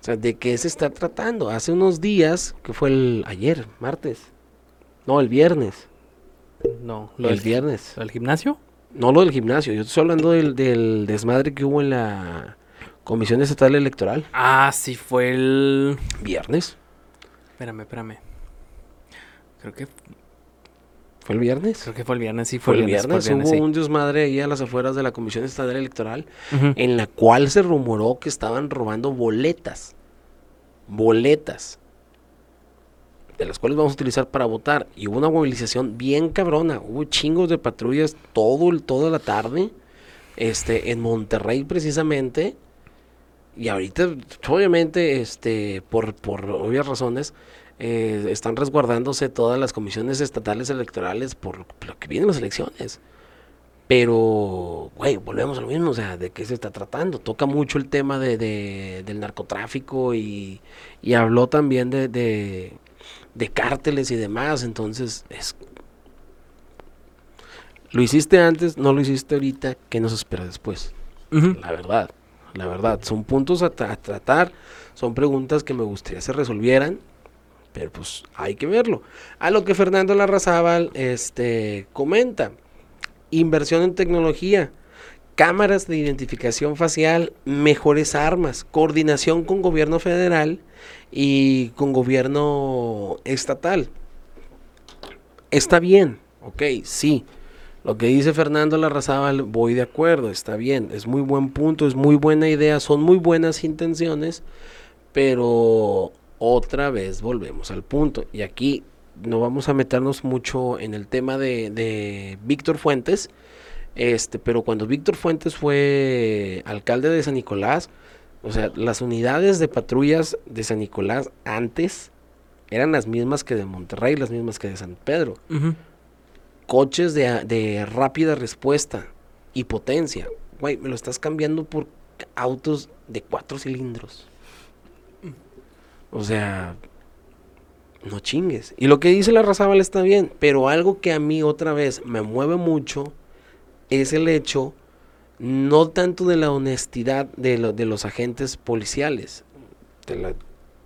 O sea, ¿de qué se está tratando? Hace unos días, que fue el ayer, martes. No, el viernes. No, lo el del, viernes. lo del gimnasio. No lo del gimnasio, yo estoy hablando del, del desmadre que hubo en la Comisión Estatal Electoral. Ah, sí, fue el. Viernes. Espérame, espérame. Creo que, ¿Fue el viernes? creo que fue el viernes, sí, Fue fue, el viernes, fue el hubo sí. un desmadre ahí a las afueras de la Comisión Estatal Electoral en la cual se rumoró que estaban robando boletas. Boletas. De las cuales vamos a utilizar para votar. Y hubo una movilización bien cabrona. Hubo chingos de patrullas todo el, toda la tarde. Este, en Monterrey precisamente. Y ahorita, obviamente, este, por, por obvias razones, eh, están resguardándose todas las comisiones estatales electorales por lo que vienen las elecciones. Pero, güey, volvemos a lo mismo, o sea, ¿de qué se está tratando? Toca mucho el tema de, de- del narcotráfico y, y habló también de, de, de cárteles y demás, entonces es... Lo hiciste antes, no lo hiciste ahorita, ¿qué nos espera después? La verdad, la verdad, son puntos a, tra- a tratar, son preguntas que me gustaría se resolvieran, pero pues hay que verlo. A lo que Fernando Larrazábal este, comenta, inversión en tecnología, cámaras de identificación facial, mejores armas, coordinación con gobierno federal y con gobierno estatal. Está bien, ok, sí. Lo que dice Fernando Larrazábal, voy de acuerdo, está bien, es muy buen punto, es muy buena idea, son muy buenas intenciones, pero otra vez volvemos al punto. Y aquí no vamos a meternos mucho en el tema de, Víctor Fuentes, este, pero cuando Víctor Fuentes fue alcalde de San Nicolás, o sea, las unidades de patrullas de San Nicolás antes eran las mismas que de Monterrey, las mismas que de San Pedro. Coches de, de rápida respuesta y potencia. Güey, me lo estás cambiando por autos de cuatro cilindros. O sea, no chingues. Y lo que dice la Razábal está bien, pero algo que a mí otra vez me mueve mucho es el hecho, no tanto de la honestidad de, lo- de los agentes policiales,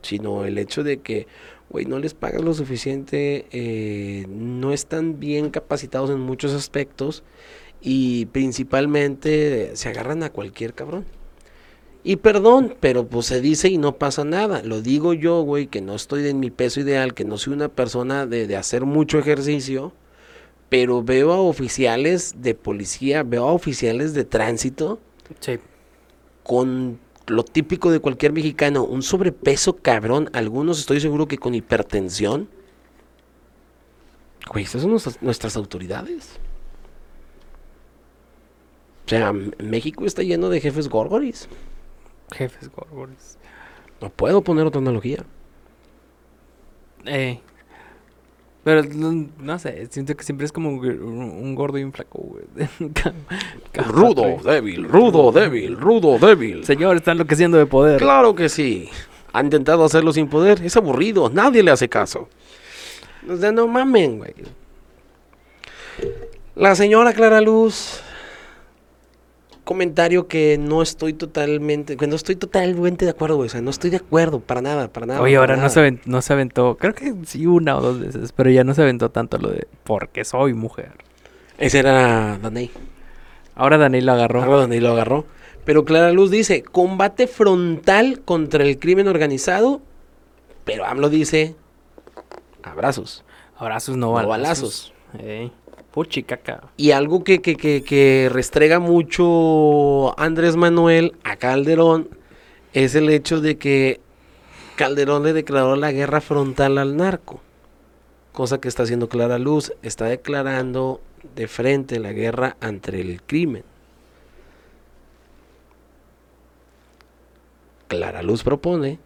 sino el hecho de que, güey, no les pagas lo suficiente, eh, no están bien capacitados en muchos aspectos y principalmente se agarran a cualquier cabrón. Y perdón, pero pues se dice y no pasa nada. Lo digo yo, güey, que no estoy en mi peso ideal, que no soy una persona de, de hacer mucho ejercicio, pero veo a oficiales de policía, veo a oficiales de tránsito Sí. con lo típico de cualquier mexicano, un sobrepeso cabrón, algunos estoy seguro que con hipertensión. Güey, estas son nuestras, nuestras autoridades. O sea, México está lleno de jefes górgoris. Jefes gorgores. No puedo poner otra analogía. Eh. Pero no, no sé, siento que siempre es como un, gordo y un flaco, güey. Rudo, débil, rudo, débil, rudo, débil. Señor, está enloqueciendo de poder. Claro que sí. Ha intentado hacerlo sin poder. Es aburrido. Nadie le hace caso. O sea, no mamen, güey. La señora Clara Luz. Comentario que no estoy totalmente. Que no estoy totalmente de acuerdo, güey. O sea, no estoy de acuerdo. Para nada, para nada. Oye, ahora no se, aven- no se aventó, creo que sí una o dos veces, pero ya no se aventó tanto lo de porque soy mujer. Ese era Daney. Ahora Dani lo agarró. Ahora Daney lo agarró. Pero Clara Luz dice: combate frontal contra el crimen organizado. Pero AMLO dice: abrazos. Abrazos, no No balazos. Ey, Puchi, Y algo que, que, que, que restrega mucho Andrés Manuel a Calderón es el hecho de que Calderón le declaró la guerra frontal al narco. Cosa que está haciendo Clara Luz. Está declarando de frente la guerra ante el crimen. Clara Luz propone.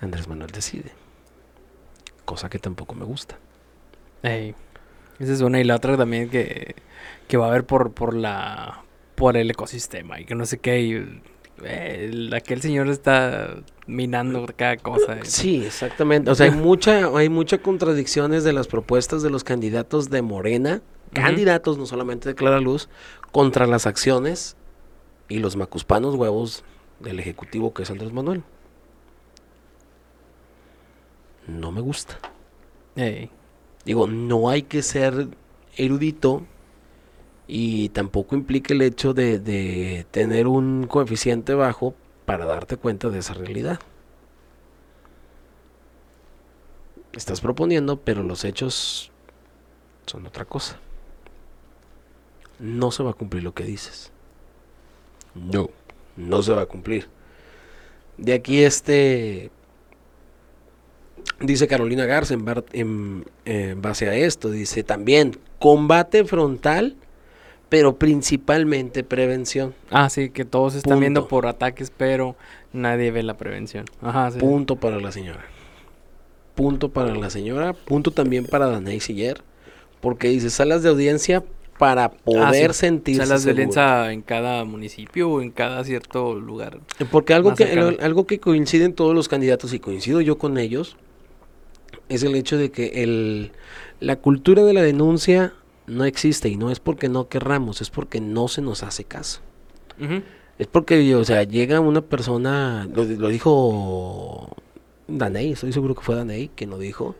Andrés Manuel decide. Cosa que tampoco me gusta. Ey, Esa es una y la otra también que, que va a haber por, por la por el ecosistema y que no sé qué. y, eh, el- aquel señor está minando cada cosa. eh. Sí, exactamente. O sea, hay mucha, hay muchas contradicciones de las propuestas de los candidatos de Morena, candidatos no solamente de Clara Luz, contra las acciones y los macuspanos huevos del ejecutivo que es Andrés Manuel. No me gusta. Ey. Digo, no hay que ser erudito y tampoco implica el hecho de, de tener un coeficiente bajo para darte cuenta de esa realidad. Estás proponiendo, pero los hechos son otra cosa. No se va a cumplir lo que dices. No, no se va a cumplir. De aquí este Dice Carolina Garza en, bar- en- en base a esto, dice también combate frontal, pero principalmente prevención. Ah, sí, que todos están viendo por ataques, pero nadie ve la prevención. Ajá, sí. Punto para la señora. Punto para la señora, punto también para Danay Siller, porque dice salas de audiencia para Ah, poder sí. sentirse Salas de violencia en cada municipio o en cada cierto lugar. Porque algo que, cercano. algo que coincide en todos los candidatos, y coincido yo con ellos, es el hecho de que el, la cultura de la denuncia no existe, y no es porque no querramos, es porque no se nos hace caso. Es porque, o sea, llega una persona, lo, lo dijo Daney, estoy seguro que fue Daney quien lo dijo.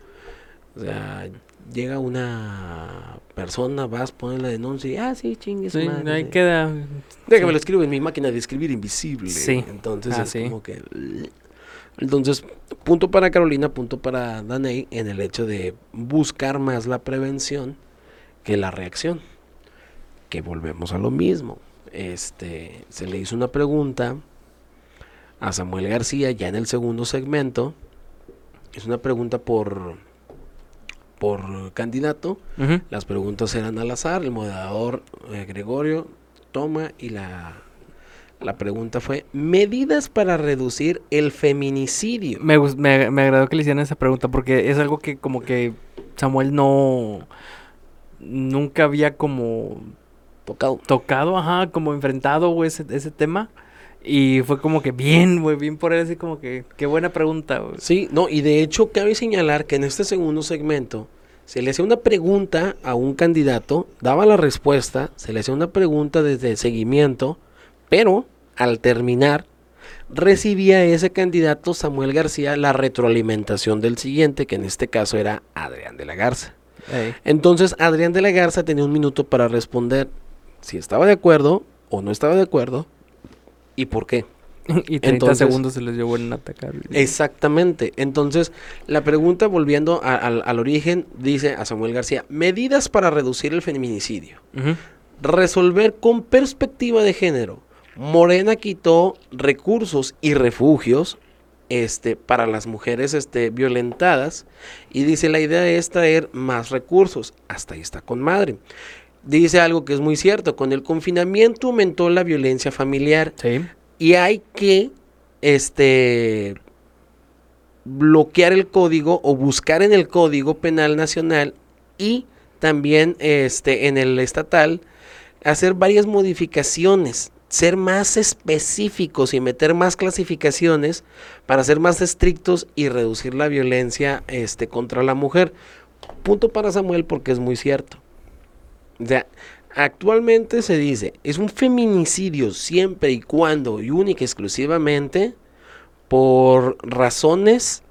O sea, llega una persona, vas, pones la denuncia y, ah, sí, chingue su Sí, madre, ahí sí". queda. Déjame sí. lo escribo en mi máquina de escribir invisible. Sí. Entonces Ah, es sí. como que. Entonces, punto para Carolina, punto para Daney en el hecho de buscar más la prevención que la reacción. Que volvemos a lo mismo. Este, se le hizo una pregunta a Samuel García ya en el segundo segmento. Es una pregunta por por candidato. Las preguntas eran al azar, el moderador eh, Gregorio toma y la, la pregunta fue, medidas para reducir el feminicidio. Me, me, me agradó que le hicieran esa pregunta porque es algo que como que Samuel no... Nunca había como Tocado. tocado, ajá, como enfrentado, güey, ese, ese tema. Y fue como que bien, güey, bien por él, así como que, qué buena pregunta, güey. Sí, no, y de hecho cabe señalar que en este segundo segmento se le hacía una pregunta a un candidato, daba la respuesta, se le hacía una pregunta desde seguimiento, pero al terminar recibía ese candidato Samuel García la retroalimentación del siguiente, que en este caso era Adrián de la Garza. Entonces Adrián de la Garza tenía un minuto para responder si estaba de acuerdo o no estaba de acuerdo y por qué. y 30 Entonces- segundos se les llevó en atacar. Exactamente. Entonces, la pregunta, volviendo a- al, al origen, dice a Samuel García, medidas para reducir el feminicidio. Resolver con perspectiva de género. Morena quitó recursos y refugios este, para las mujeres este, violentadas y dice la idea es traer más recursos. Hasta ahí está con madre. Dice algo que es muy cierto, con el confinamiento aumentó la violencia familiar Sí. y hay que este bloquear el código o buscar en el código penal nacional y también este en el estatal hacer varias modificaciones ser más específicos y meter más clasificaciones para ser más estrictos y reducir la violencia este contra la mujer. Punto para Samuel porque es muy cierto. O sea, actualmente se dice, es un feminicidio siempre y cuando y única y exclusivamente por razones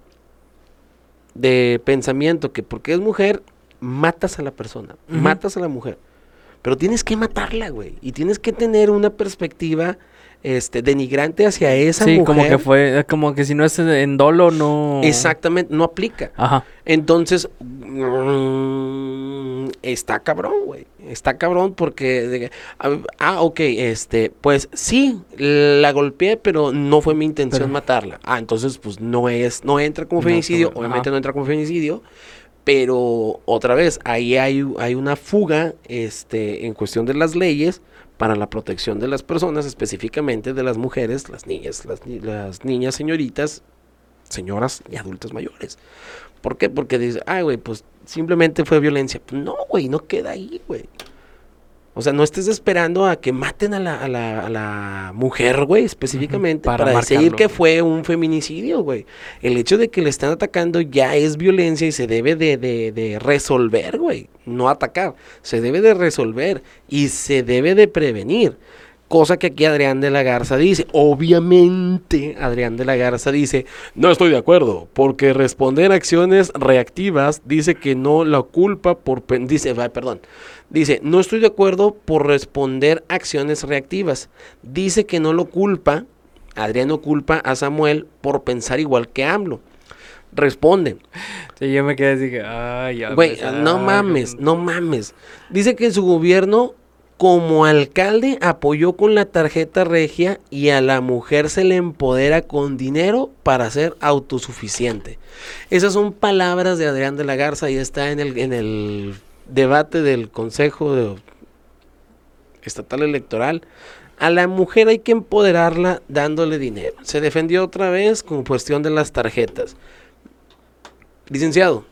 de pensamiento que porque es mujer, matas a la persona, matas a la mujer. Pero tienes que matarla, güey. Y tienes que tener una perspectiva este, denigrante hacia esa Sí, mujer. como que fue, como que si no es en dolo, no. Exactamente, no aplica. Ajá. Entonces, está cabrón, güey. Está cabrón porque, de ah, ok, este, pues sí, la golpeé, pero no fue mi intención Pero- matarla. Ah, entonces, pues no es, no entra como No, feminicidio, obviamente no entra como feminicidio, pero otra vez, ahí hay, hay una fuga, este, en cuestión de las leyes para la protección de las personas, específicamente de las mujeres, las niñas, las, ni- las niñas señoritas, señoras y adultas mayores. ¿Por qué? Porque dice, ay, güey, pues simplemente fue violencia. Pues no, güey, no queda ahí, güey. O sea, no estés esperando a que maten a la, a la, a la mujer, güey, específicamente, para para, decir que fue un feminicidio, güey. El hecho de que le están atacando ya es violencia y se debe de, de- de resolver, güey. No atacar, se debe de resolver y se debe de prevenir. Cosa que aquí Adrián de la Garza dice. Obviamente, Adrián de la Garza dice, no estoy de acuerdo, porque responder acciones reactivas dice que no la culpa por... Dice, va, perdón. Dice, no estoy de acuerdo por responder acciones reactivas. Dice que no lo culpa, Adrián no culpa a Samuel por pensar igual que AMLO. Responde, Sí, yo me quedé así que, ay, ya. Güey, no mames, no mames. Dice que su gobierno, como alcalde, apoyó con la tarjeta regia y a la mujer se le empodera con dinero para ser autosuficiente. Esas son palabras de Adrián de la Garza y está en el, en el debate del Consejo Estatal Electoral. A la mujer hay que empoderarla dándole dinero. Se defendió otra vez con cuestión de las tarjetas. Licenciado,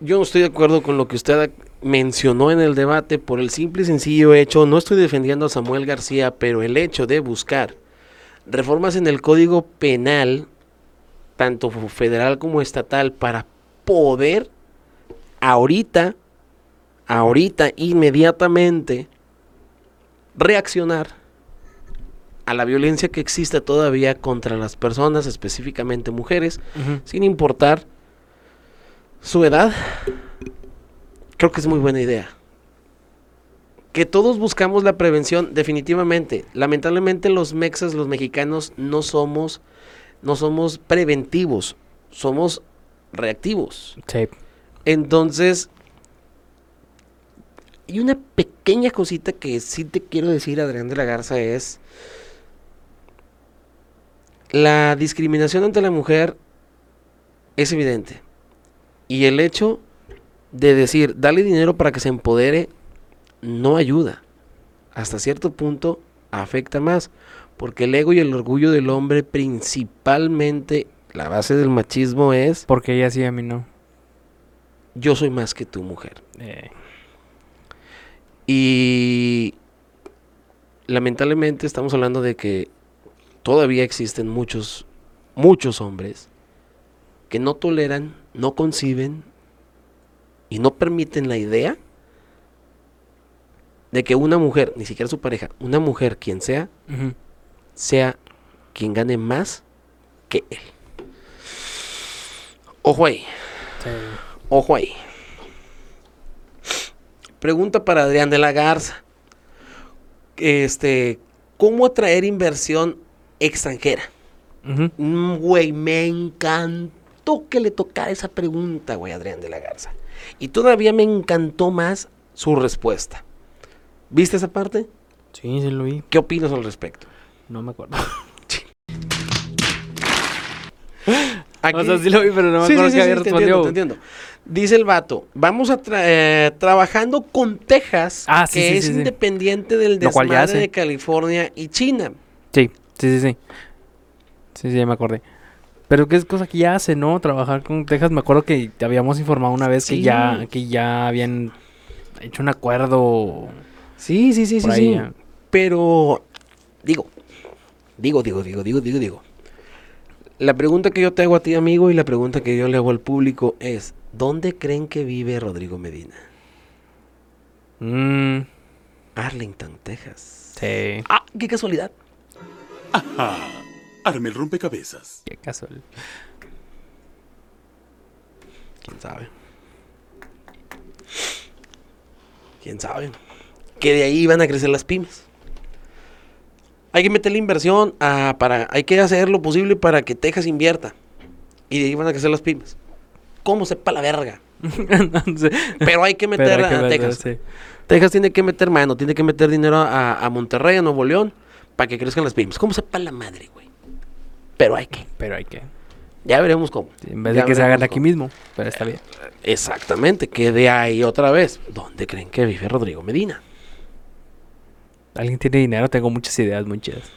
yo no estoy de acuerdo con lo que usted mencionó en el debate por el simple y sencillo hecho, no estoy defendiendo a Samuel García, pero el hecho de buscar reformas en el Código Penal, tanto federal como estatal, para poder ahorita, ahorita, inmediatamente, reaccionar a la violencia que existe todavía contra las personas, específicamente mujeres, sin importar su edad, creo que es muy buena idea. Que todos buscamos la prevención, definitivamente. Lamentablemente los mexas, los mexicanos, no somos, no somos preventivos, somos reactivos. Sí. Entonces, y una pequeña cosita que sí te quiero decir, Adrián de la Garza, es la discriminación ante la mujer es evidente. Y el hecho de decir, dale dinero para que se empodere, no ayuda. Hasta cierto punto afecta más. Porque el ego y el orgullo del hombre, principalmente, la base del machismo es, Porque ella sí, a mí no. Yo soy más que tu mujer. Eh, Y lamentablemente estamos hablando de que todavía existen muchos, muchos hombres que no toleran, no conciben y no permiten la idea de que una mujer, ni siquiera su pareja, una mujer, quien sea, sea quien gane más que él. Ojo ahí. Sí. Ojo ahí. Pregunta para Adrián de la Garza. Este, ¿cómo atraer inversión extranjera? Mm, Güey, me encantó que le tocara esa pregunta, güey, Adrián de la Garza. Y todavía me encantó más su respuesta. ¿Viste esa parte? Sí, sí lo vi. ¿Qué opinas al respecto? No me acuerdo. Aquí- O sea, sí lo vi, pero no me Sí, acuerdo sí, que sí, había sí, te respondido. entiendo, te entiendo. Dice el vato, vamos a tra- eh, trabajando con Texas, Ah, que es independiente del desmadre de California y China. Sí, sí, sí, sí. Sí, sí, ya me acordé. Pero qué es cosa que ya hace, ¿no? Trabajar con Texas. Me acuerdo que te habíamos informado una vez que ya que ya habían hecho un acuerdo Sí, sí, sí, sí, ahí. sí. Pero, digo, digo, digo, digo, digo, digo, digo. La pregunta que yo te hago a ti, amigo, y la pregunta que yo le hago al público es, ¿dónde creen que vive Rodrigo Medina? Mm, Arlington, Texas. sí, Ah, qué casualidad. Ajá. Arme el rompecabezas. qué casual. ¿Quién sabe? ¿Quién sabe? Que de ahí van a crecer las pymes. Hay que meter la inversión a- para, hay que hacer lo posible para que Texas invierta. Y de ahí van a crecer las pymes. ¿Cómo sepa la verga? No sé, Pero hay que meter hay que Texas. sí. Texas tiene que meter mano, tiene que meter dinero a, a Monterrey, a Nuevo León, para que crezcan las pymes. ¿Cómo sepa la madre, güey? Pero hay que. Pero hay que. Ya veremos cómo. En vez Ya de que se hagan aquí mismo. Pero está bien. Exactamente, que de ahí otra vez. ¿Dónde creen que vive Rodrigo Medina? Alguien tiene dinero, tengo muchas ideas muy chidas.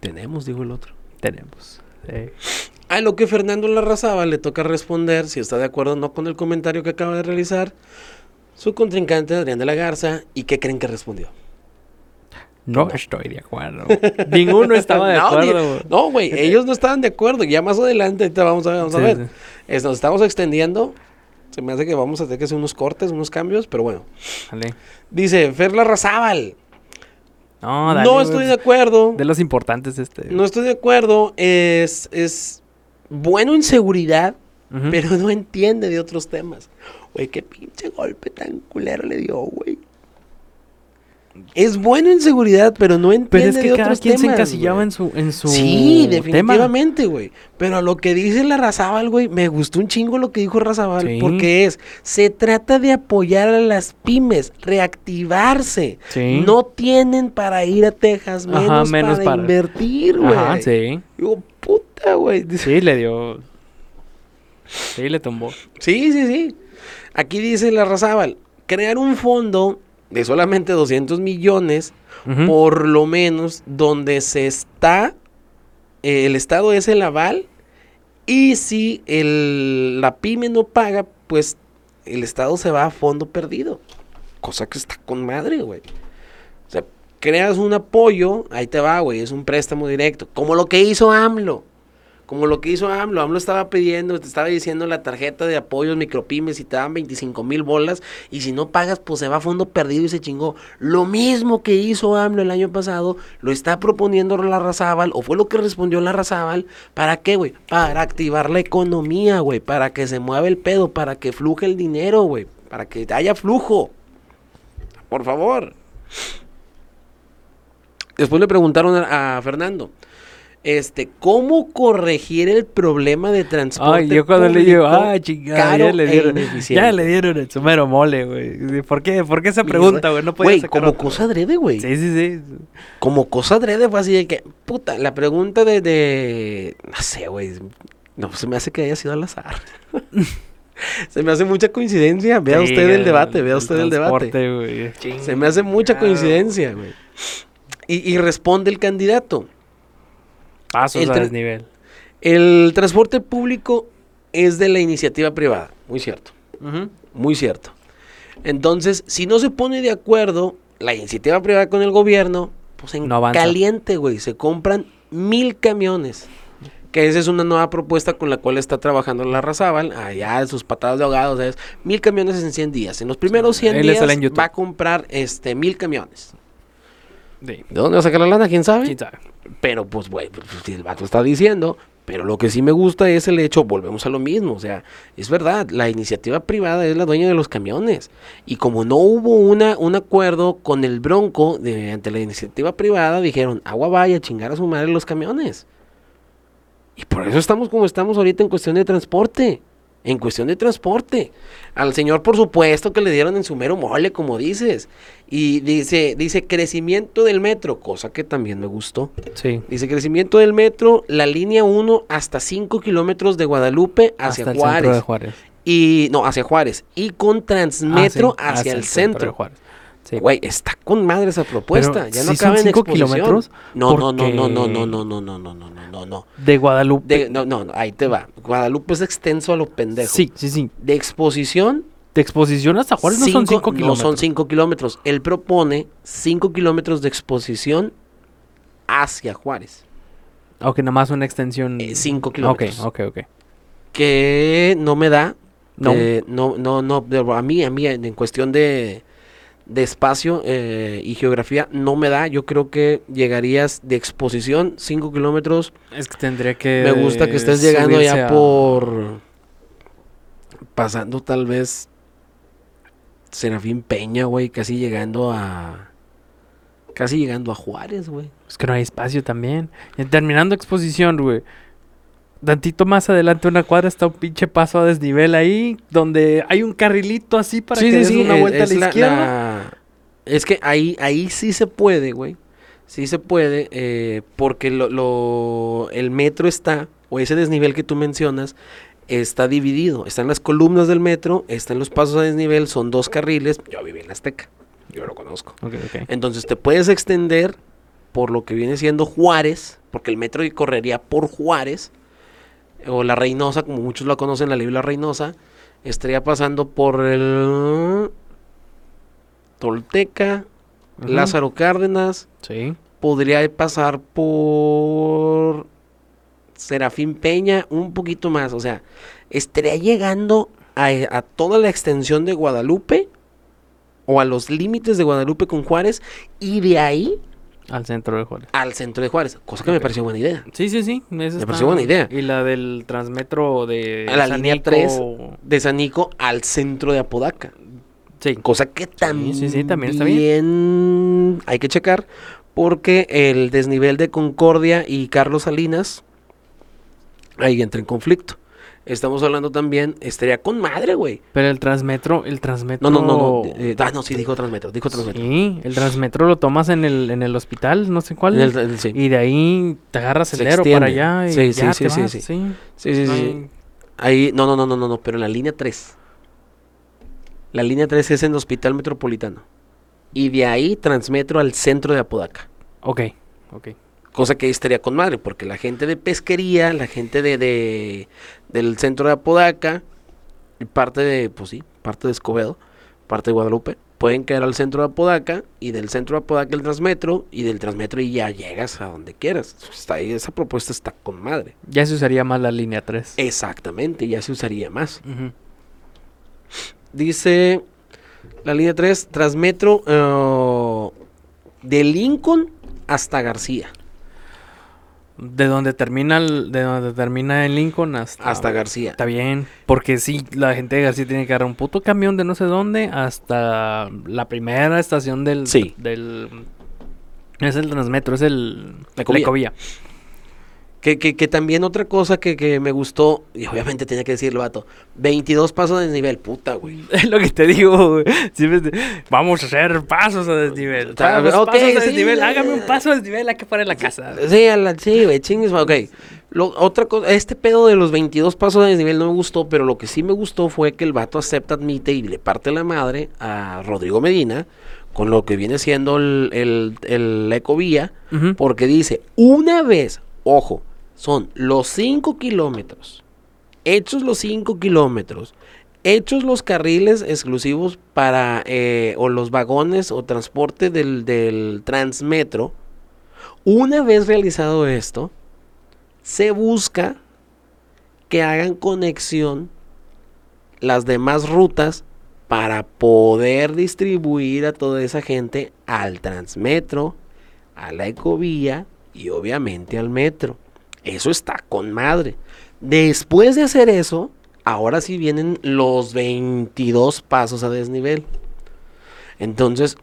Tenemos, dijo el otro. Tenemos. sí. A lo que Fernando Larrazaba le toca responder si está de acuerdo o no con el comentario que acaba de realizar. su contrincante Adrián de la Garza. ¿Y qué creen que respondió? No estoy de acuerdo. Ninguno estaba de acuerdo. güey. No, güey, ellos no estaban de acuerdo. Ya más adelante, ahorita vamos a, vamos a ver. sí. Es- nos estamos extendiendo. Se me hace que vamos a tener que hacer unos cortes, unos cambios, pero bueno. Dale. Dice Ferla Razábal. No, no estoy de acuerdo. De los importantes este. No estoy de acuerdo. Es, es bueno en seguridad, pero no entiende de otros temas. Güey, qué pinche golpe tan culero le dio, güey. Es bueno en seguridad, pero no entiende Pero es que de cada otros quien se temas, encasillaba güey. en su, en su Sí, definitivamente, güey. Pero a lo que dice la Razabal, güey, me gustó un chingo lo que dijo Razabal, Sí. porque es, se trata de apoyar a las pymes, reactivarse. Sí. No tienen para ir a Texas, Ajá, menos, para, para- invertir, güey. Ajá, sí. Digo, puta, güey. Sí, le dio. Sí, le tumbó. Sí, sí, sí. Aquí dice la Razabal, crear un fondo de solamente 200 millones, por lo menos, donde se está, eh, el Estado es el aval, y si el, la pyme no paga, pues el Estado se va a fondo perdido. Cosa que está con madre, güey. O sea, creas un apoyo, ahí te va, güey, es un préstamo directo, como lo que hizo AMLO. Como lo que hizo AMLO, AMLO estaba pidiendo, te estaba diciendo la tarjeta de apoyos micropymes y te dan 25 mil bolas y si no pagas pues se va a fondo perdido y se chingó. Lo mismo que hizo AMLO el año pasado, lo está proponiendo la Razábal o fue lo que respondió la Razábal. ¿Para qué, güey? Para activar la economía, güey, para que se mueva el pedo, para que fluje el dinero, güey, para que haya flujo. Por favor. Después le preguntaron a, a Fernando, este, ¿cómo corregir el problema de transporte Ay, yo cuando le digo, ah, chingada, caro ya le e dieron, ineficiente"? ya le dieron el sumero mole, güey. ¿Por qué? ¿Por qué esa pregunta, güey? No podía Güey, sacar como cosa adrede, güey. Sí, sí, sí. Como cosa adrede fue así de que, puta, la pregunta de, de no sé, güey, no, se me hace que haya sido al azar. se me hace mucha coincidencia. Vea Sí, usted el debate, vea usted el debate. Se me hace mucha coincidencia, güey. Y, y responde el candidato. Pasos El a desnivel. El transporte público es de la iniciativa privada. Muy cierto. Muy cierto. Entonces, si no se pone de acuerdo la iniciativa privada con el gobierno, pues en No caliente, güey, se compran mil camiones. Que esa es una nueva propuesta con la cual está trabajando la Razábal, allá sus patadas de ahogado, ¿sabes? Mil camiones en 100 días. En los primeros 100 Ahí le días va a comprar este mil camiones. Sí. ¿De dónde va a sacar la lana? ¿Quién sabe? ¿Quién sabe? Pero pues, güey, pues, si el vato está diciendo, pero lo que sí me gusta es el hecho, volvemos a lo mismo, o sea, es verdad, la iniciativa privada es la dueña de los camiones. Y como no hubo una, un acuerdo con el Bronco de, ante la iniciativa privada, dijeron, agua vaya, chingar a su madre los camiones. Y por eso estamos como estamos ahorita en cuestión de transporte. En cuestión de transporte. Al señor, por supuesto, que le dieron en su mero mole, como dices. Y dice, dice crecimiento del metro, cosa que también me gustó. Sí. Dice crecimiento del metro, la línea 1 hasta 5 kilómetros de Guadalupe hacia Hasta el Juárez. centro de Juárez. Y no, hacia Juárez. Y con Transmetro Ah, sí, hacia el de centro. Juárez. Sí. Güey, está con madre esa propuesta. Pero, ya no ¿sí son cabe en cinco kilómetros? No, no, no, no, no, no, no, no, no, no, no, no, no. De Guadalupe. De- no, no, no, ahí te va. Guadalupe es extenso a lo pendejo. Sí, sí, sí. De exposición, De exposición hasta Juárez no son cinco- 5 kilómetros. No son 5 kilómetros. Él propone 5 kilómetros de exposición hacia Juárez. Ok, nada más una extensión. 5 Ok, kilómetros. ok, ok. que no me da. No. eh, no, no, no, a mí, a mí, en cuestión de, de espacio eh, y geografía, no me da. Yo creo que llegarías de exposición 5 kilómetros. Es que tendría que. Me gusta que estés llegando ya a- por. Pasando tal vez. Serafín Peña, güey, casi llegando a. Casi llegando a Juárez, güey. Es que no hay espacio también. Terminando exposición, güey. Tantito más adelante una cuadra está un pinche paso a desnivel ahí, donde hay un carrilito así para que des una es- vuelta es a la, izquierda. la- Es que ahí, ahí sí se puede, güey. Sí se puede, eh, porque lo, lo- el metro está, o ese desnivel que tú mencionas, está dividido. Están las columnas del metro, están los pasos a desnivel, son dos carriles. Yo viví en la Azteca, yo lo conozco. Entonces te puedes extender por lo que viene siendo Juárez, porque el metro correría por Juárez, o la Reynosa, como muchos la conocen, la Libla Reynosa, estaría pasando por el... Tolteca. Lázaro Cárdenas, Sí. podría pasar por Serafín Peña, un poquito más, o sea, estaría llegando a, a toda la extensión de Guadalupe o a los límites de Guadalupe con Juárez y de ahí Al centro de Juárez. al centro de Juárez, cosa que me pareció buena idea. Sí, sí, sí. Me pareció buena idea. Y la del transmetro de A la línea Sanico- 3 de Sanico al centro de Apodaca. Sí. Cosa que también, sí, sí, también está bien. hay que checar porque el desnivel de Concordia y Carlos Salinas ahí entra en conflicto. Estamos hablando también, estaría con madre, güey. Pero el transmetro, el transmetro. No, no, no, no. eh, ah, no, sí, dijo Transmetro, dijo Transmetro. Sí, el transmetro lo tomas en el, en el hospital, no sé cuál. El- el- sí. Y de ahí te agarras Se sendero para allá y Sí, sí, ya sí, te sí, vas, sí. sí. Sí, sí, sí, Ahí, no, no, no, no, no, no, pero en la línea 3. La línea 3 es en el Hospital Metropolitano. Y de ahí Transmetro al centro de Apodaca. Ok, ok. Cosa que ahí estaría con madre, porque la gente de pesquería, la gente de, de- del centro de Apodaca, y parte de, pues sí, parte de Escobedo, parte de Guadalupe, pueden caer al centro de Apodaca, y del centro de Apodaca el Transmetro, y del Transmetro y ya llegas a donde quieras. Está ahí, esa propuesta está con madre. Ya se usaría más la línea 3. Exactamente, ya se usaría más. Dice la línea 3, Transmetro eh, de Lincoln hasta García. De donde termina el, de donde termina en Lincoln hasta, Hasta García. Está bien, porque sí, la gente de García tiene que agarrar un puto camión de no sé dónde hasta la primera estación del... Sí. del es el Transmetro, es el... Ecovía. Que, que, que también otra cosa que, que me gustó, y obviamente tenía que decirlo, vato, 22 pasos de desnivel, puta, güey. Es lo que te digo, güey. Te- Vamos a hacer pasos a desnivel. Está- Vamos, ok, pasos a sí, desnivel. ya, Hágame un paso a desnivel aquí de la casa. Sí, a la- sí, güey, chingues, ok. Lo, otra cosa, este pedo de los 22 pasos de desnivel no me gustó, pero lo que sí me gustó fue que el vato acepta, admite y le parte la madre a Rodrigo Medina con lo que viene siendo el, el, el ecovía, Ujú. porque dice, una vez, ojo, son los 5 kilómetros, hechos los 5 kilómetros, hechos los carriles exclusivos para, eh, o los vagones o transporte del, del Transmetro, una vez realizado esto, se busca que hagan conexión las demás rutas para poder distribuir a toda esa gente al Transmetro, a la Ecovía y obviamente al metro. Eso está con madre. Después de hacer eso, ahora sí vienen los 22 pasos a desnivel. Entonces,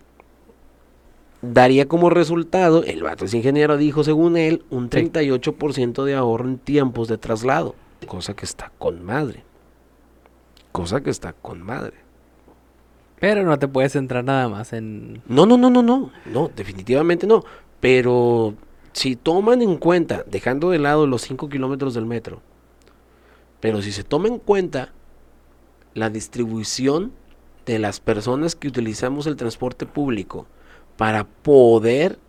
daría como resultado, el vato es ingeniero, dijo según él, un Sí. 38% de ahorro en tiempos de traslado. Cosa que está con madre. Cosa que está con madre. Pero no te puedes centrar nada más en... No, no, no, no, no. No, definitivamente no. Pero si toman en cuenta, dejando de lado los 5 kilómetros del metro, pero si se toma en cuenta la distribución de las personas que utilizamos el transporte público para poder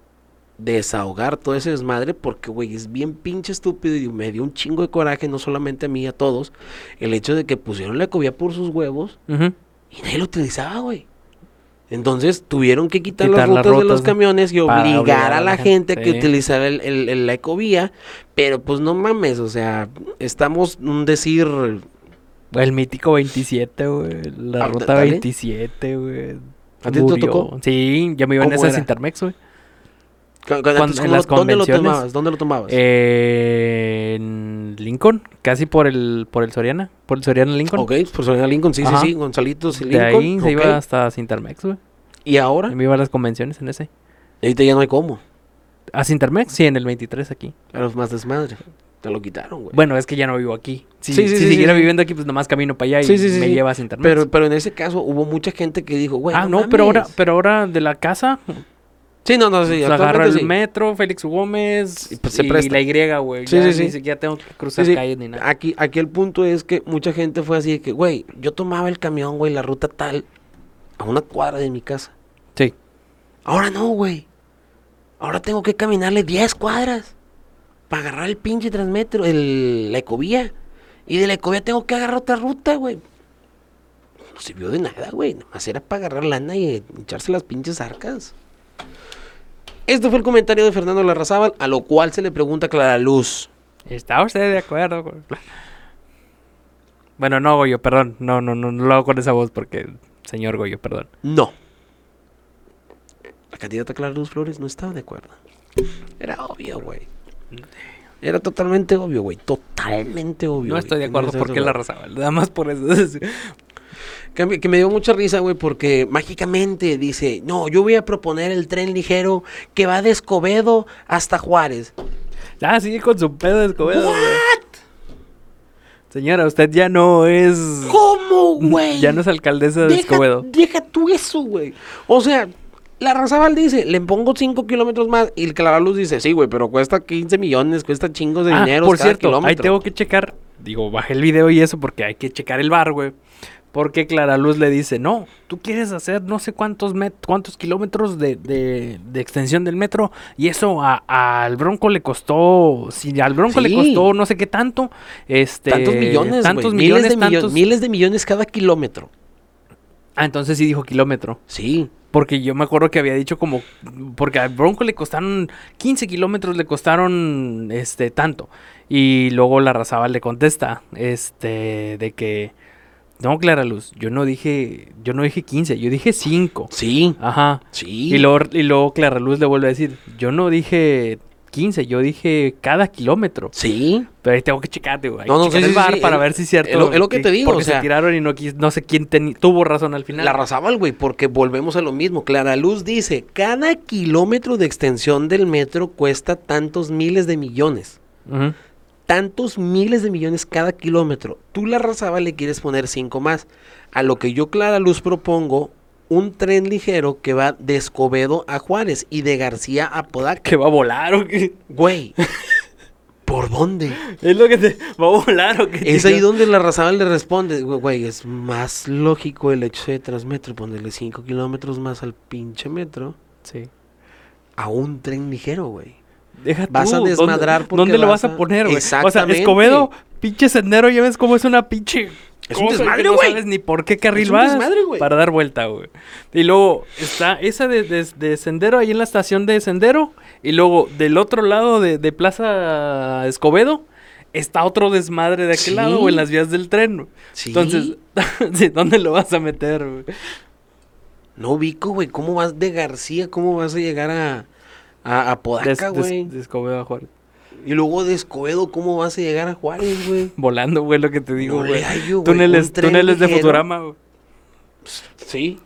desahogar todo ese desmadre, porque, güey, es bien pinche estúpido y me dio un chingo de coraje, no solamente a mí, a todos, el hecho de que pusieron la cobía por sus huevos y nadie lo utilizaba, güey. Entonces tuvieron que quitar, Quitar las las rutas de los camiones y obligar a la gente, que sí. utilizara el, el- el- la ecovía. Pero pues no mames, o sea, estamos un decir. El mítico 27, güey. La Ah, ruta dale. 27, güey. ¿A ti te tocó? Sí, ya me iba en ¿Cómo esas? Intermex, güey. Cu- cu- Cuando- en ¿cómo las ¿Dónde lo tomabas? ¿Dónde lo tomabas? Eh, en Lincoln, casi por el por el Soriana, por el Soriana Lincoln. ok, por Soriana Lincoln, sí, Ajá. sí, sí, Gonzalitos y De Lincoln. ahí se iba hasta Sintermex, güey. Y ahora, Y me iba a las convenciones en ese. ahorita ya no hay cómo. ¿A Sintermex? Sí, en el 23 aquí. Claro, es más desmadre. Te lo quitaron, güey. Bueno, es que ya no vivo aquí. Si, Sí, sí, si sí, siguiera viviendo aquí, pues nomás camino para allá y me sí. lleva a Sintermex. Pero, pero en ese caso hubo mucha gente que dijo, güey. ah, no, pero ahora, pero ahora de la casa, Sí, no, no, sí. pues, agarro el sí. metro, Félix Gómez Y, pues, se y presta. la Y, güey. Sí, ya sí, sí. Ni siquiera tengo que cruzar calles ni nada. Aquí, aquí el punto es que mucha gente fue así de que, güey, yo tomaba el camión, güey, la ruta tal, a una cuadra de mi casa. Sí. Ahora no, güey. Ahora tengo que caminarle 10 cuadras para agarrar el pinche transmetro, el, la ecovía. Y de la ecovía tengo que agarrar otra ruta, güey. no sirvió de nada, güey. Nomás era para agarrar lana y echarse las pinches arcas. Este fue el comentario de Fernando Larrazábal, a lo cual se le pregunta Clara Luz. ¿Está usted de acuerdo? con- Bueno, no, Goyo, perdón. No, no, no, no lo hago con esa voz porque... Señor Goyo, perdón. No. La candidata Clara Luz Flores no estaba de acuerdo. Era obvio, güey. Era totalmente obvio, güey. Totalmente obvio. No estoy de acuerdo estaba porque la razaba. Nada más por eso. Que, me- dio mucha risa, güey, porque mágicamente dice, no, yo voy a proponer el tren ligero que va de Escobedo hasta Juárez. ah, sigue con su pedo de Escobedo. güey. Señora, usted ya no es... ¿Cómo, güey? Ya no es alcaldesa de deja, Escobedo. deja tú eso, güey. O sea, la Razabal dice, le pongo 5 kilómetros más. Y el Clara Luz dice, sí, güey, pero cuesta 15 millones, cuesta chingos de Ah, dinero. por cada cierto, ahí kilómetro". tengo que checar. Digo, bajé el video y eso porque hay que checar el bar, güey. Porque Clara Luz le dice, no, tú quieres hacer no sé cuántos met cuántos kilómetros de, de- de extensión del metro y eso a- al Bronco le costó, si al Bronco le costó no sé qué tanto, este... Tantos millones, tantos millones, miles, de millones, miles de millones cada kilómetro. Ah, entonces sí dijo kilómetro. Sí. Porque yo me acuerdo que había dicho como... Porque al Bronco le costaron 15 kilómetros, le costaron este tanto. Y luego la Razaba le contesta, este, de que... No, Clara Luz, yo no dije, yo no dije 15, yo dije 5. Sí. Ajá. Sí. Y luego, y luego Clara Luz le vuelve a decir, yo no dije 15, yo dije cada kilómetro. Sí. Pero ahí tengo que checarte, güey. No, no, sí, el sí, bar sí, para ver si es cierto. es lo- que te digo, Porque o sea- se tiraron y no, no sé quién tuvo razón al final. La Razabal, güey, porque volvemos a lo mismo. Clara Luz dice, cada kilómetro de extensión del metro cuesta tantos miles de millones. Ujú. Tantos miles de millones cada kilómetro. Tú, la Razabal, le quieres poner cinco más. A lo que yo, Clara Luz, propongo un tren ligero que va de Escobedo a Juárez y de García a Podaca. ¿Que va a volar o qué? Güey, ¿por dónde? Es lo que te... ¿Va a volar o qué? Es ahí donde la Razabal le responde, "Güey, güey, es más lógico el hecho de Transmetro ponerle 5 kilómetros más al pinche metro Sí. a un tren ligero, güey. Deja Vas a desmadrar ¿Dónde, porque ¿dónde lo vas a poner, güey? O sea, Exactamente. Escobedo, pinche sendero, ya ves cómo es una pinche... Es un desmadre, no güey. sabes ni por qué carril Es un vas desmadre, güey. para dar vuelta, güey. Y luego está esa de, de- de sendero ahí en la estación de sendero. Y luego del otro lado de, de Plaza Escobedo está otro desmadre de aquel Sí. lado, güey, en las vías del tren. güey. Sí. Entonces, ¿dónde lo vas a meter, güey? No ubico, güey, ¿cómo vas de García? ¿Cómo vas a llegar a, a, a Podaca, Des- des- güey? de Escobedo a Juárez. Y luego de Escobedo, ¿cómo vas a llegar a Juárez, güey? Volando, güey, lo que te digo, güey. túneles, túneles de. Futurama, güey. Sí.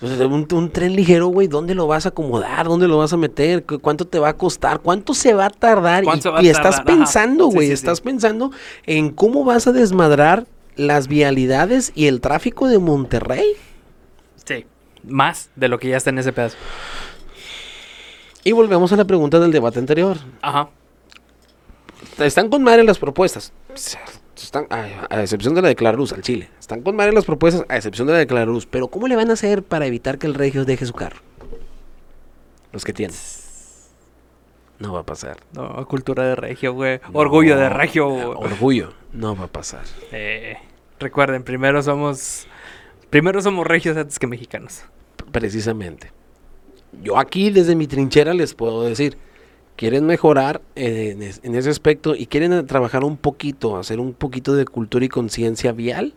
Entonces, un, un tren ligero, güey, ¿dónde lo vas a acomodar? ¿Dónde lo vas a meter? ¿Cu- ¿Cuánto te va a costar? ¿Cuánto se va a tardar? ¿Cuánto y va a y estás tardar? Pensando, güey, sí, sí. estás pensando en cómo vas a desmadrar las vialidades y el tráfico de Monterrey. Sí. Más de lo que ya está en ese pedazo. Y volvemos a la pregunta del debate anterior. Ajá. Están con madre las propuestas. Están, a, a excepción de la de Clarus al Chile. Están con madre las propuestas, a excepción de la de Clarus. Pero ¿cómo le van a hacer para evitar que el Regio deje su carro? Los que tienen. No va a pasar. No, cultura de regio, güey. Orgullo de No, regio. güey. Orgullo. No va a pasar. Eh, recuerden, primero somos. Primero somos regios antes que mexicanos. Precisamente. Yo aquí desde mi trinchera les puedo decir, quieren mejorar eh, en, es- en ese aspecto y quieren eh, trabajar un poquito, hacer un poquito de cultura y conciencia vial,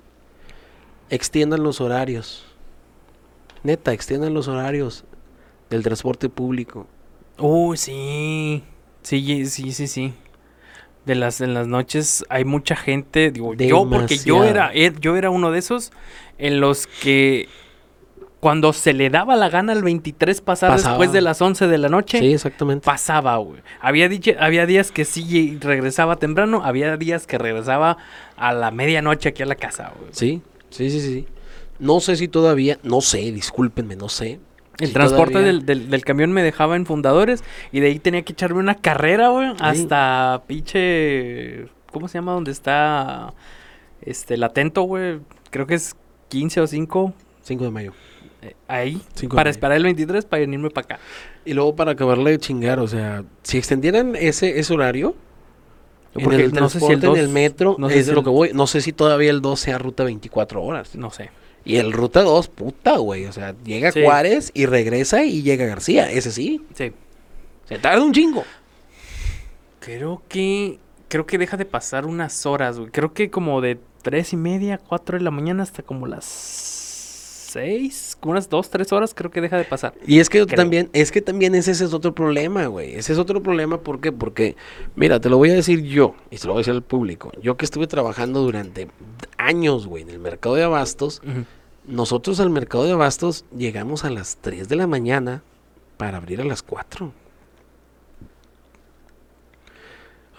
extiendan los horarios. Neta, extiendan los horarios del transporte público. Uy, sí. Sí, sí, sí, sí. De las, en las noches hay mucha gente, digo, yo porque yo era, er- yo era uno de esos en los que cuando se le daba la gana al 23 pasar Pasaba. después de las 11 de la noche, Sí, exactamente. pasaba, güey. Había, diche- había días que sí regresaba temprano, había días que regresaba a la medianoche aquí a la casa, güey. Sí, sí, sí, sí. No sé si todavía, no sé, discúlpenme, no sé. El si transporte todavía- del, del- del camión me dejaba en fundadores y de ahí tenía que echarme una carrera, güey, hasta pinche... ¿Cómo se llama? Donde está este, el atento, güey. Creo que es 15 o 5. 5 de mayo. Ahí. Cinco para esperar el 23 para venirme para acá. Y luego para acabarle de chingar, o sea, si extendieran ese, ese horario, Porque en el no sé si transporte, el 2 en el metro, no sé es si de lo el- que voy. No sé si todavía el 2 sea ruta 24 horas. No sé. Y el Ruta 2, puta, güey. O sea, llega Sí. Juárez y regresa y llega García. Ese sí. Sí. Se tarda un chingo. Creo que. Creo que deja de pasar unas horas, güey. Creo que como de tres y media, cuatro de la mañana hasta como las seis, como unas dos, tres horas, creo que deja de pasar. Y es que Creo. también, es que también ese, ese es otro problema, güey. Ese es otro problema, ¿por qué? Porque, mira, te lo voy a decir yo, y se lo voy a decir al público. Yo que estuve trabajando durante años, güey, en el mercado de abastos, nosotros al mercado de abastos llegamos a las 3 de la mañana para abrir a las 4.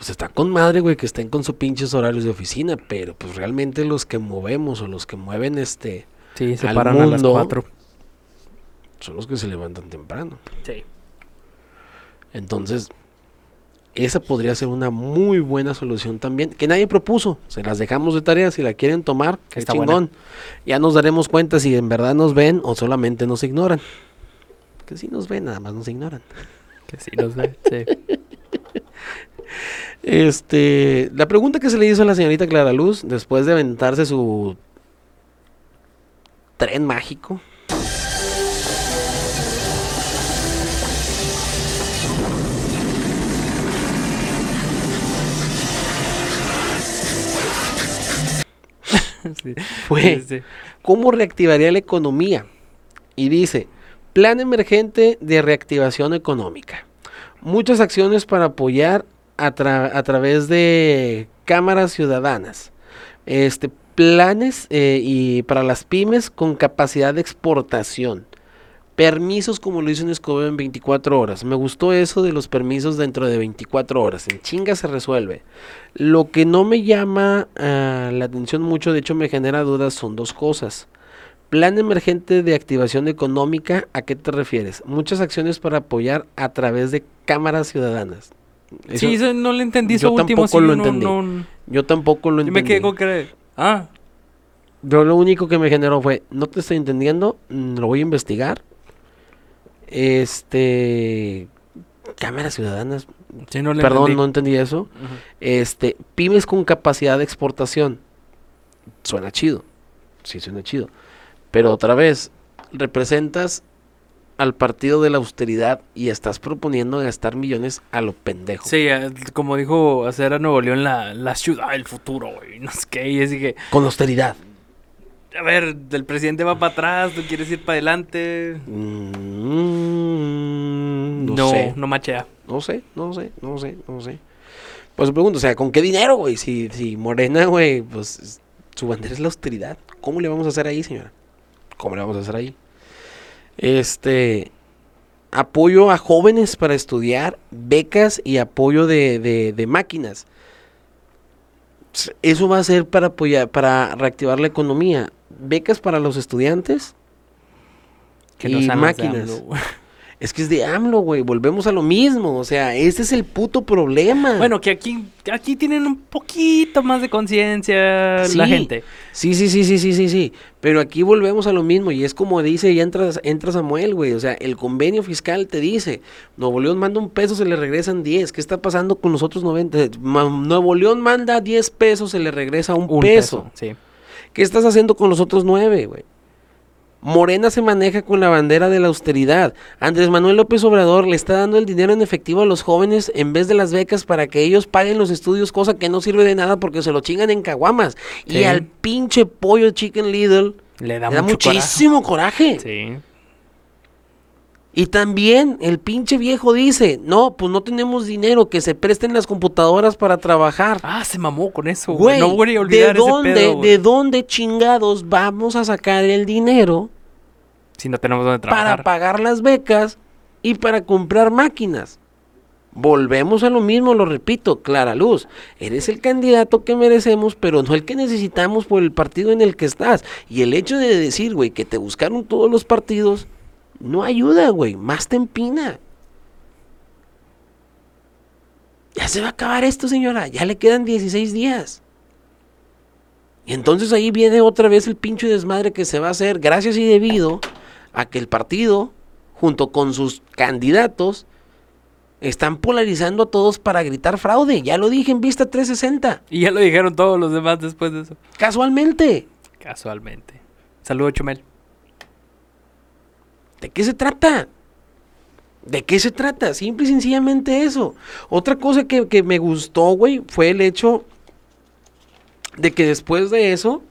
O sea, está con madre, güey, que estén con sus pinches horarios de oficina, pero pues realmente los que movemos o los que mueven este Sí, se Al paran a las cuatro. Son los que se levantan temprano. Sí. Entonces, esa podría ser una muy buena solución también, que nadie propuso. Se las dejamos de tarea, si la quieren tomar, qué Está chingón. Ya nos daremos cuenta si en verdad nos ven o solamente nos ignoran. Que si nos ven, nada más nos ignoran. Que sí nos ve. Sí. Este, la pregunta que se le hizo a la señorita Clara Luz después de aventarse su tren mágico. Sí. Fue, Sí, sí. ¿cómo reactivaría la economía? Y dice, plan emergente de reactivación económica. Muchas acciones para apoyar a, tra- a través de cámaras ciudadanas. Este, planes eh, y para las pymes con capacidad de exportación. Permisos como lo hizo en Escobedo en 24 horas. Me gustó eso de los permisos dentro de 24 horas. En chinga se resuelve. Lo que no me llama ah, la atención mucho, de hecho me genera dudas, son dos cosas. Plan emergente de activación económica, ¿a qué te refieres? Muchas acciones para apoyar a través de cámaras ciudadanas. Eso- Sí, eso no le entendí yo último. tampoco sí, lo no- entendí. no- yo tampoco lo yo me entendí. quedé con que. Ah, Yo lo único que me generó fue, no te estoy entendiendo, mm, lo voy a investigar. Este, cámaras ciudadanas, sí, no le perdón, entendí. no entendí eso. Este, pymes con capacidad de exportación. Suena chido. Sí, suena chido. Pero otra vez, representas al partido de la austeridad y estás proponiendo gastar millones a lo pendejo. Sí, eh, como dijo hacer a Nuevo León la, la ciudad del futuro, güey. No sé qué. Y así que, Con austeridad. A ver, el presidente va para atrás, tú quieres ir para adelante. Mm, no, No, sé. no machea. No sé, no sé, no sé, no sé. Pues pregunto, o sea, ¿con qué dinero, güey? Si, si Morena, güey, pues es- su bandera es la austeridad. ¿Cómo le vamos a hacer ahí, señora? ¿Cómo le vamos a hacer ahí? Este, apoyo a jóvenes para estudiar, becas y apoyo de, de- de máquinas. Eso va a ser para apoyar, para reactivar la economía. Becas para los estudiantes Que y máquinas. AMLO. Es que es de AMLO, güey. Volvemos a lo mismo. O sea, ese es el puto problema. Bueno, que aquí, aquí tienen un poquito más de conciencia Sí. la gente. Sí, sí, sí, sí, sí, sí, sí. Pero aquí volvemos a lo mismo. Y es como dice, ya entra, entra Samuel, güey. O sea, el convenio fiscal te dice, Nuevo León manda un peso, se le regresan 10. ¿Qué está pasando con los otros 90? Ma- Nuevo León manda 10 pesos, se le regresa un, Un peso. peso. Sí. ¿Qué estás haciendo con los otros 9, güey? Morena se maneja con la bandera de la austeridad. Andrés Manuel López Obrador le está dando el dinero en efectivo a los jóvenes en vez de las becas para que ellos paguen los estudios, cosa que no sirve de nada porque se lo chingan en caguamas. Sí. Y al pinche pollo Chicken Little Le da, le da mucho muchísimo coraje. coraje. Sí. Y también el pinche viejo dice, no, pues no tenemos dinero, que se presten las computadoras para trabajar. Ah, se mamó con eso, Güey. No voy a ¿de olvidar ese dónde, pedo, de dónde chingados vamos a sacar el dinero Si no tenemos para trabajar. pagar las becas y para comprar máquinas? Volvemos a lo mismo, lo repito, Clara Luz, eres el candidato que merecemos, pero no el que necesitamos por el partido en el que estás. Y el hecho de decir, güey, que te buscaron todos los partidos, no ayuda, güey, más te empina. Ya se va a acabar esto, señora, ya le quedan 16 días. Y entonces ahí viene otra vez el pinche desmadre que se va a hacer, gracias y debido a que el partido, junto con sus candidatos, están polarizando a todos para gritar fraude. Ya lo dije en Vista 360. Y ya lo dijeron todos los demás después de eso. Casualmente. Casualmente. Saludos, Chumel. ¿De qué se trata? ¿De qué se trata? Simple y sencillamente eso. Otra cosa que, que me gustó, güey, fue el hecho de que después de eso,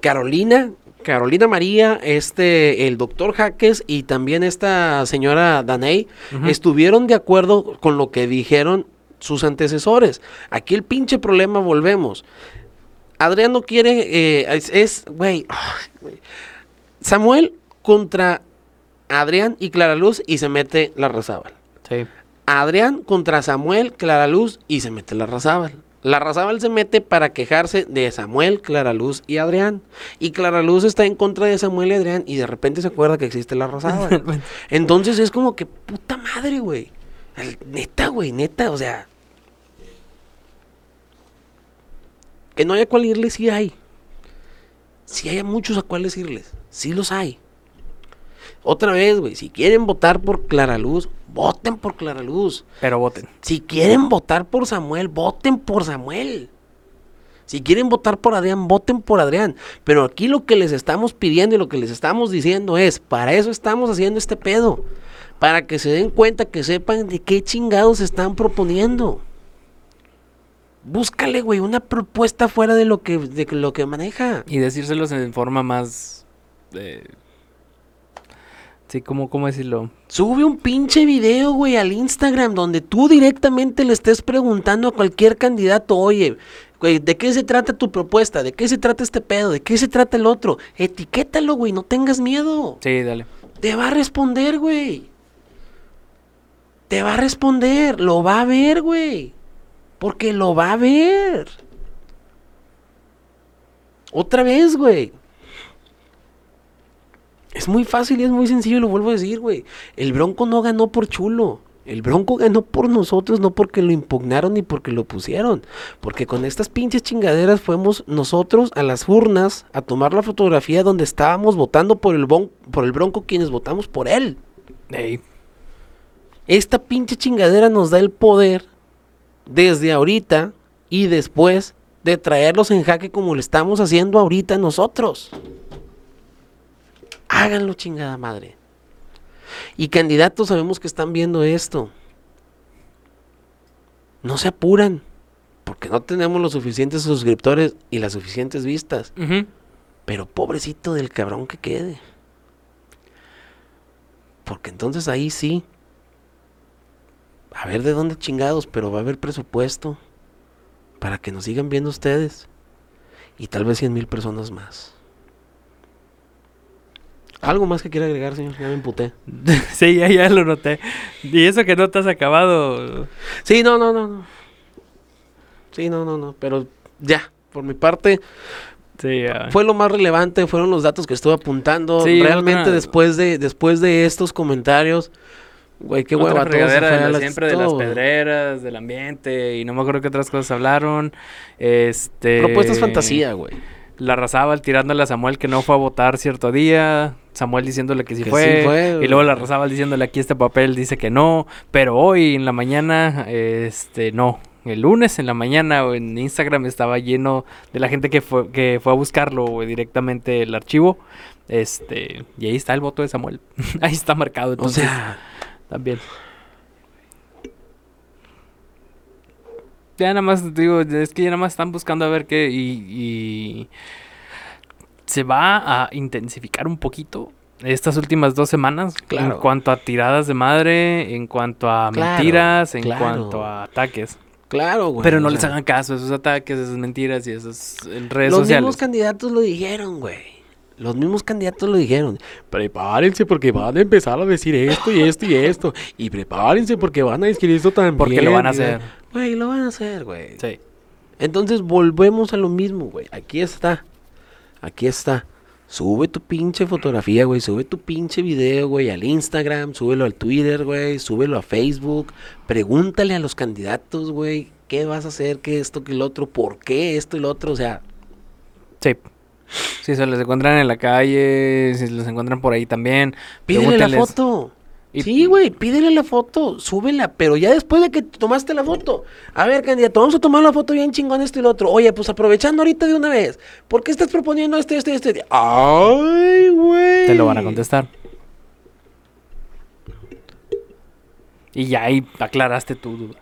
Carolina, Carolina María, este, el doctor Jaques y también esta señora Daney estuvieron de acuerdo con lo que dijeron sus antecesores. Aquí el pinche problema, volvemos. Adrián no quiere, eh, es, güey. Samuel contra Adrián y Clara Luz y se mete la Razábal. Sí. Adrián contra Samuel, Clara Luz y se mete la Razábal. La Razábal se mete para quejarse de Samuel, Clara Luz y Adrián. Y Clara Luz está en contra de Samuel y Adrián y de repente se acuerda que existe la Razábal. Entonces es como que puta madre, güey. Neta, güey, neta, o sea. Que no haya cuál irle, sí hay. Sí hay a muchos a cuáles irles. Sí los hay. Otra vez, güey, si quieren votar por Clara Luz, voten por Clara Luz. Pero voten. Si quieren votar por Samuel, voten por Samuel. Si quieren votar por Adrián, voten por Adrián. Pero aquí lo que les estamos pidiendo y lo que les estamos diciendo es, para eso estamos haciendo este pedo. Para que se den cuenta, que sepan de qué chingados están proponiendo. Búscale, güey, una propuesta fuera de lo que, de lo que maneja. Y decírselos en forma más... eh, sí, ¿cómo, ¿cómo decirlo? Sube un pinche video, güey, al Instagram donde tú directamente le estés preguntando a cualquier candidato, oye, güey, ¿de qué se trata tu propuesta? ¿De qué se trata este pedo? ¿De qué se trata el otro? Etiquétalo, güey, no tengas miedo. Sí, dale. Te va a responder, güey. Te va a responder, lo va a ver, güey. Porque lo va a ver. Otra vez, güey. Es muy fácil y es muy sencillo, lo vuelvo a decir, güey. El Bronco no ganó por chulo. El Bronco ganó por nosotros, no porque lo impugnaron ni porque lo pusieron. Porque con estas pinches chingaderas fuimos nosotros a las urnas a tomar la fotografía donde estábamos votando por el, bon- por el Bronco quienes votamos por él. Ey, Esta pinche chingadera nos da el poder desde ahorita y después de traerlos en jaque como lo estamos haciendo ahorita nosotros. Háganlo, chingada madre. Y candidatos sabemos que están viendo esto. No se apuran, porque no tenemos los suficientes suscriptores y las suficientes vistas. Pero pobrecito del cabrón que quede. Porque entonces ahí sí. A ver de dónde chingados, pero va a haber presupuesto. Para que nos sigan viendo ustedes. Y tal vez 100 mil personas más. ¿Algo más que quiera agregar, señor? Ya me emputé. sí, ya, ya lo noté. Y eso que no te has acabado. Sí, no, no, no, no. Sí, no, no, no. Pero ya, por mi parte, Sí, fue lo más relevante, fueron los datos que estuve apuntando. Sí, Realmente otra- después de después de estos comentarios, güey, qué hueva todo se fue de las- siempre de las todo. pedreras, del ambiente, y no me acuerdo qué otras cosas hablaron. Este. Propuestas fantasía, güey. La Razábal tirándole a Samuel que no fue a votar cierto día. Samuel diciéndole que sí Que fue. sí fue, y luego la Razábal diciéndole aquí este papel dice que no. Pero hoy en la mañana, este, no. El lunes en la mañana o en Instagram estaba lleno de la gente que fue, que fue a buscarlo güey, directamente el archivo. Este, y ahí está el voto de Samuel. ahí está marcado. O Entonces, sea, también. Ya nada más digo, es que ya nada más están buscando a ver qué y, y se va a intensificar un poquito estas últimas dos semanas Claro. en cuanto a tiradas de madre, en cuanto a Claro, mentiras, en claro. cuanto a ataques. claro, güey. Pero no les hagan caso a esos ataques, esas mentiras y esas redes Los sociales. mismos candidatos lo dijeron, güey. Los mismos candidatos lo dijeron. Prepárense porque van a empezar a decir esto y esto y esto. Y prepárense porque van a decir esto también. Porque lo van a hacer. Güey, lo van a hacer, güey. Sí. Entonces volvemos a lo mismo, güey. Aquí está. Aquí está. Sube tu pinche fotografía, güey. Sube tu pinche video, güey, al Instagram. Súbelo al Twitter, güey. Súbelo a Facebook. Pregúntale a los candidatos, güey. ¿Qué vas a hacer? ¿Qué esto? ¿Qué el otro? ¿Por qué esto y lo otro? O sea, Sí. Si se los encuentran en la calle, si los encuentran por ahí también. pídele la foto. Y- Sí, güey, pídele la foto, súbela, pero ya después de que tomaste la foto. A ver, candidato, vamos a tomar la foto bien chingón esto y lo otro. Oye, pues aprovechando ahorita de una vez, ¿por qué estás proponiendo este, este, este? Ay, güey. Te lo van a contestar. Y ya ahí aclaraste tu duda.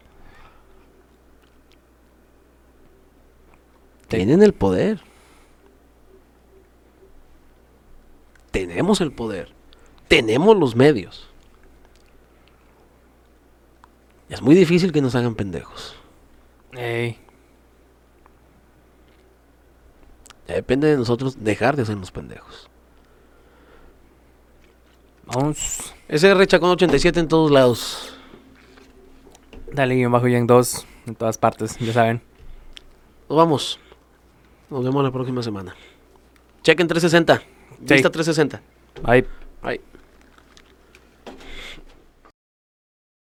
Tienen el poder. Tenemos el poder. Tenemos los medios. Es muy difícil que nos hagan pendejos. Ey. Ya depende de nosotros dejar de ser los pendejos. Vamos. SR Chacón 87 en todos lados. Dale guion bajo en dos en todas partes, ya saben. Nos vamos. Nos vemos la próxima semana. Chequen 360. Vista 360. Bye. Bye.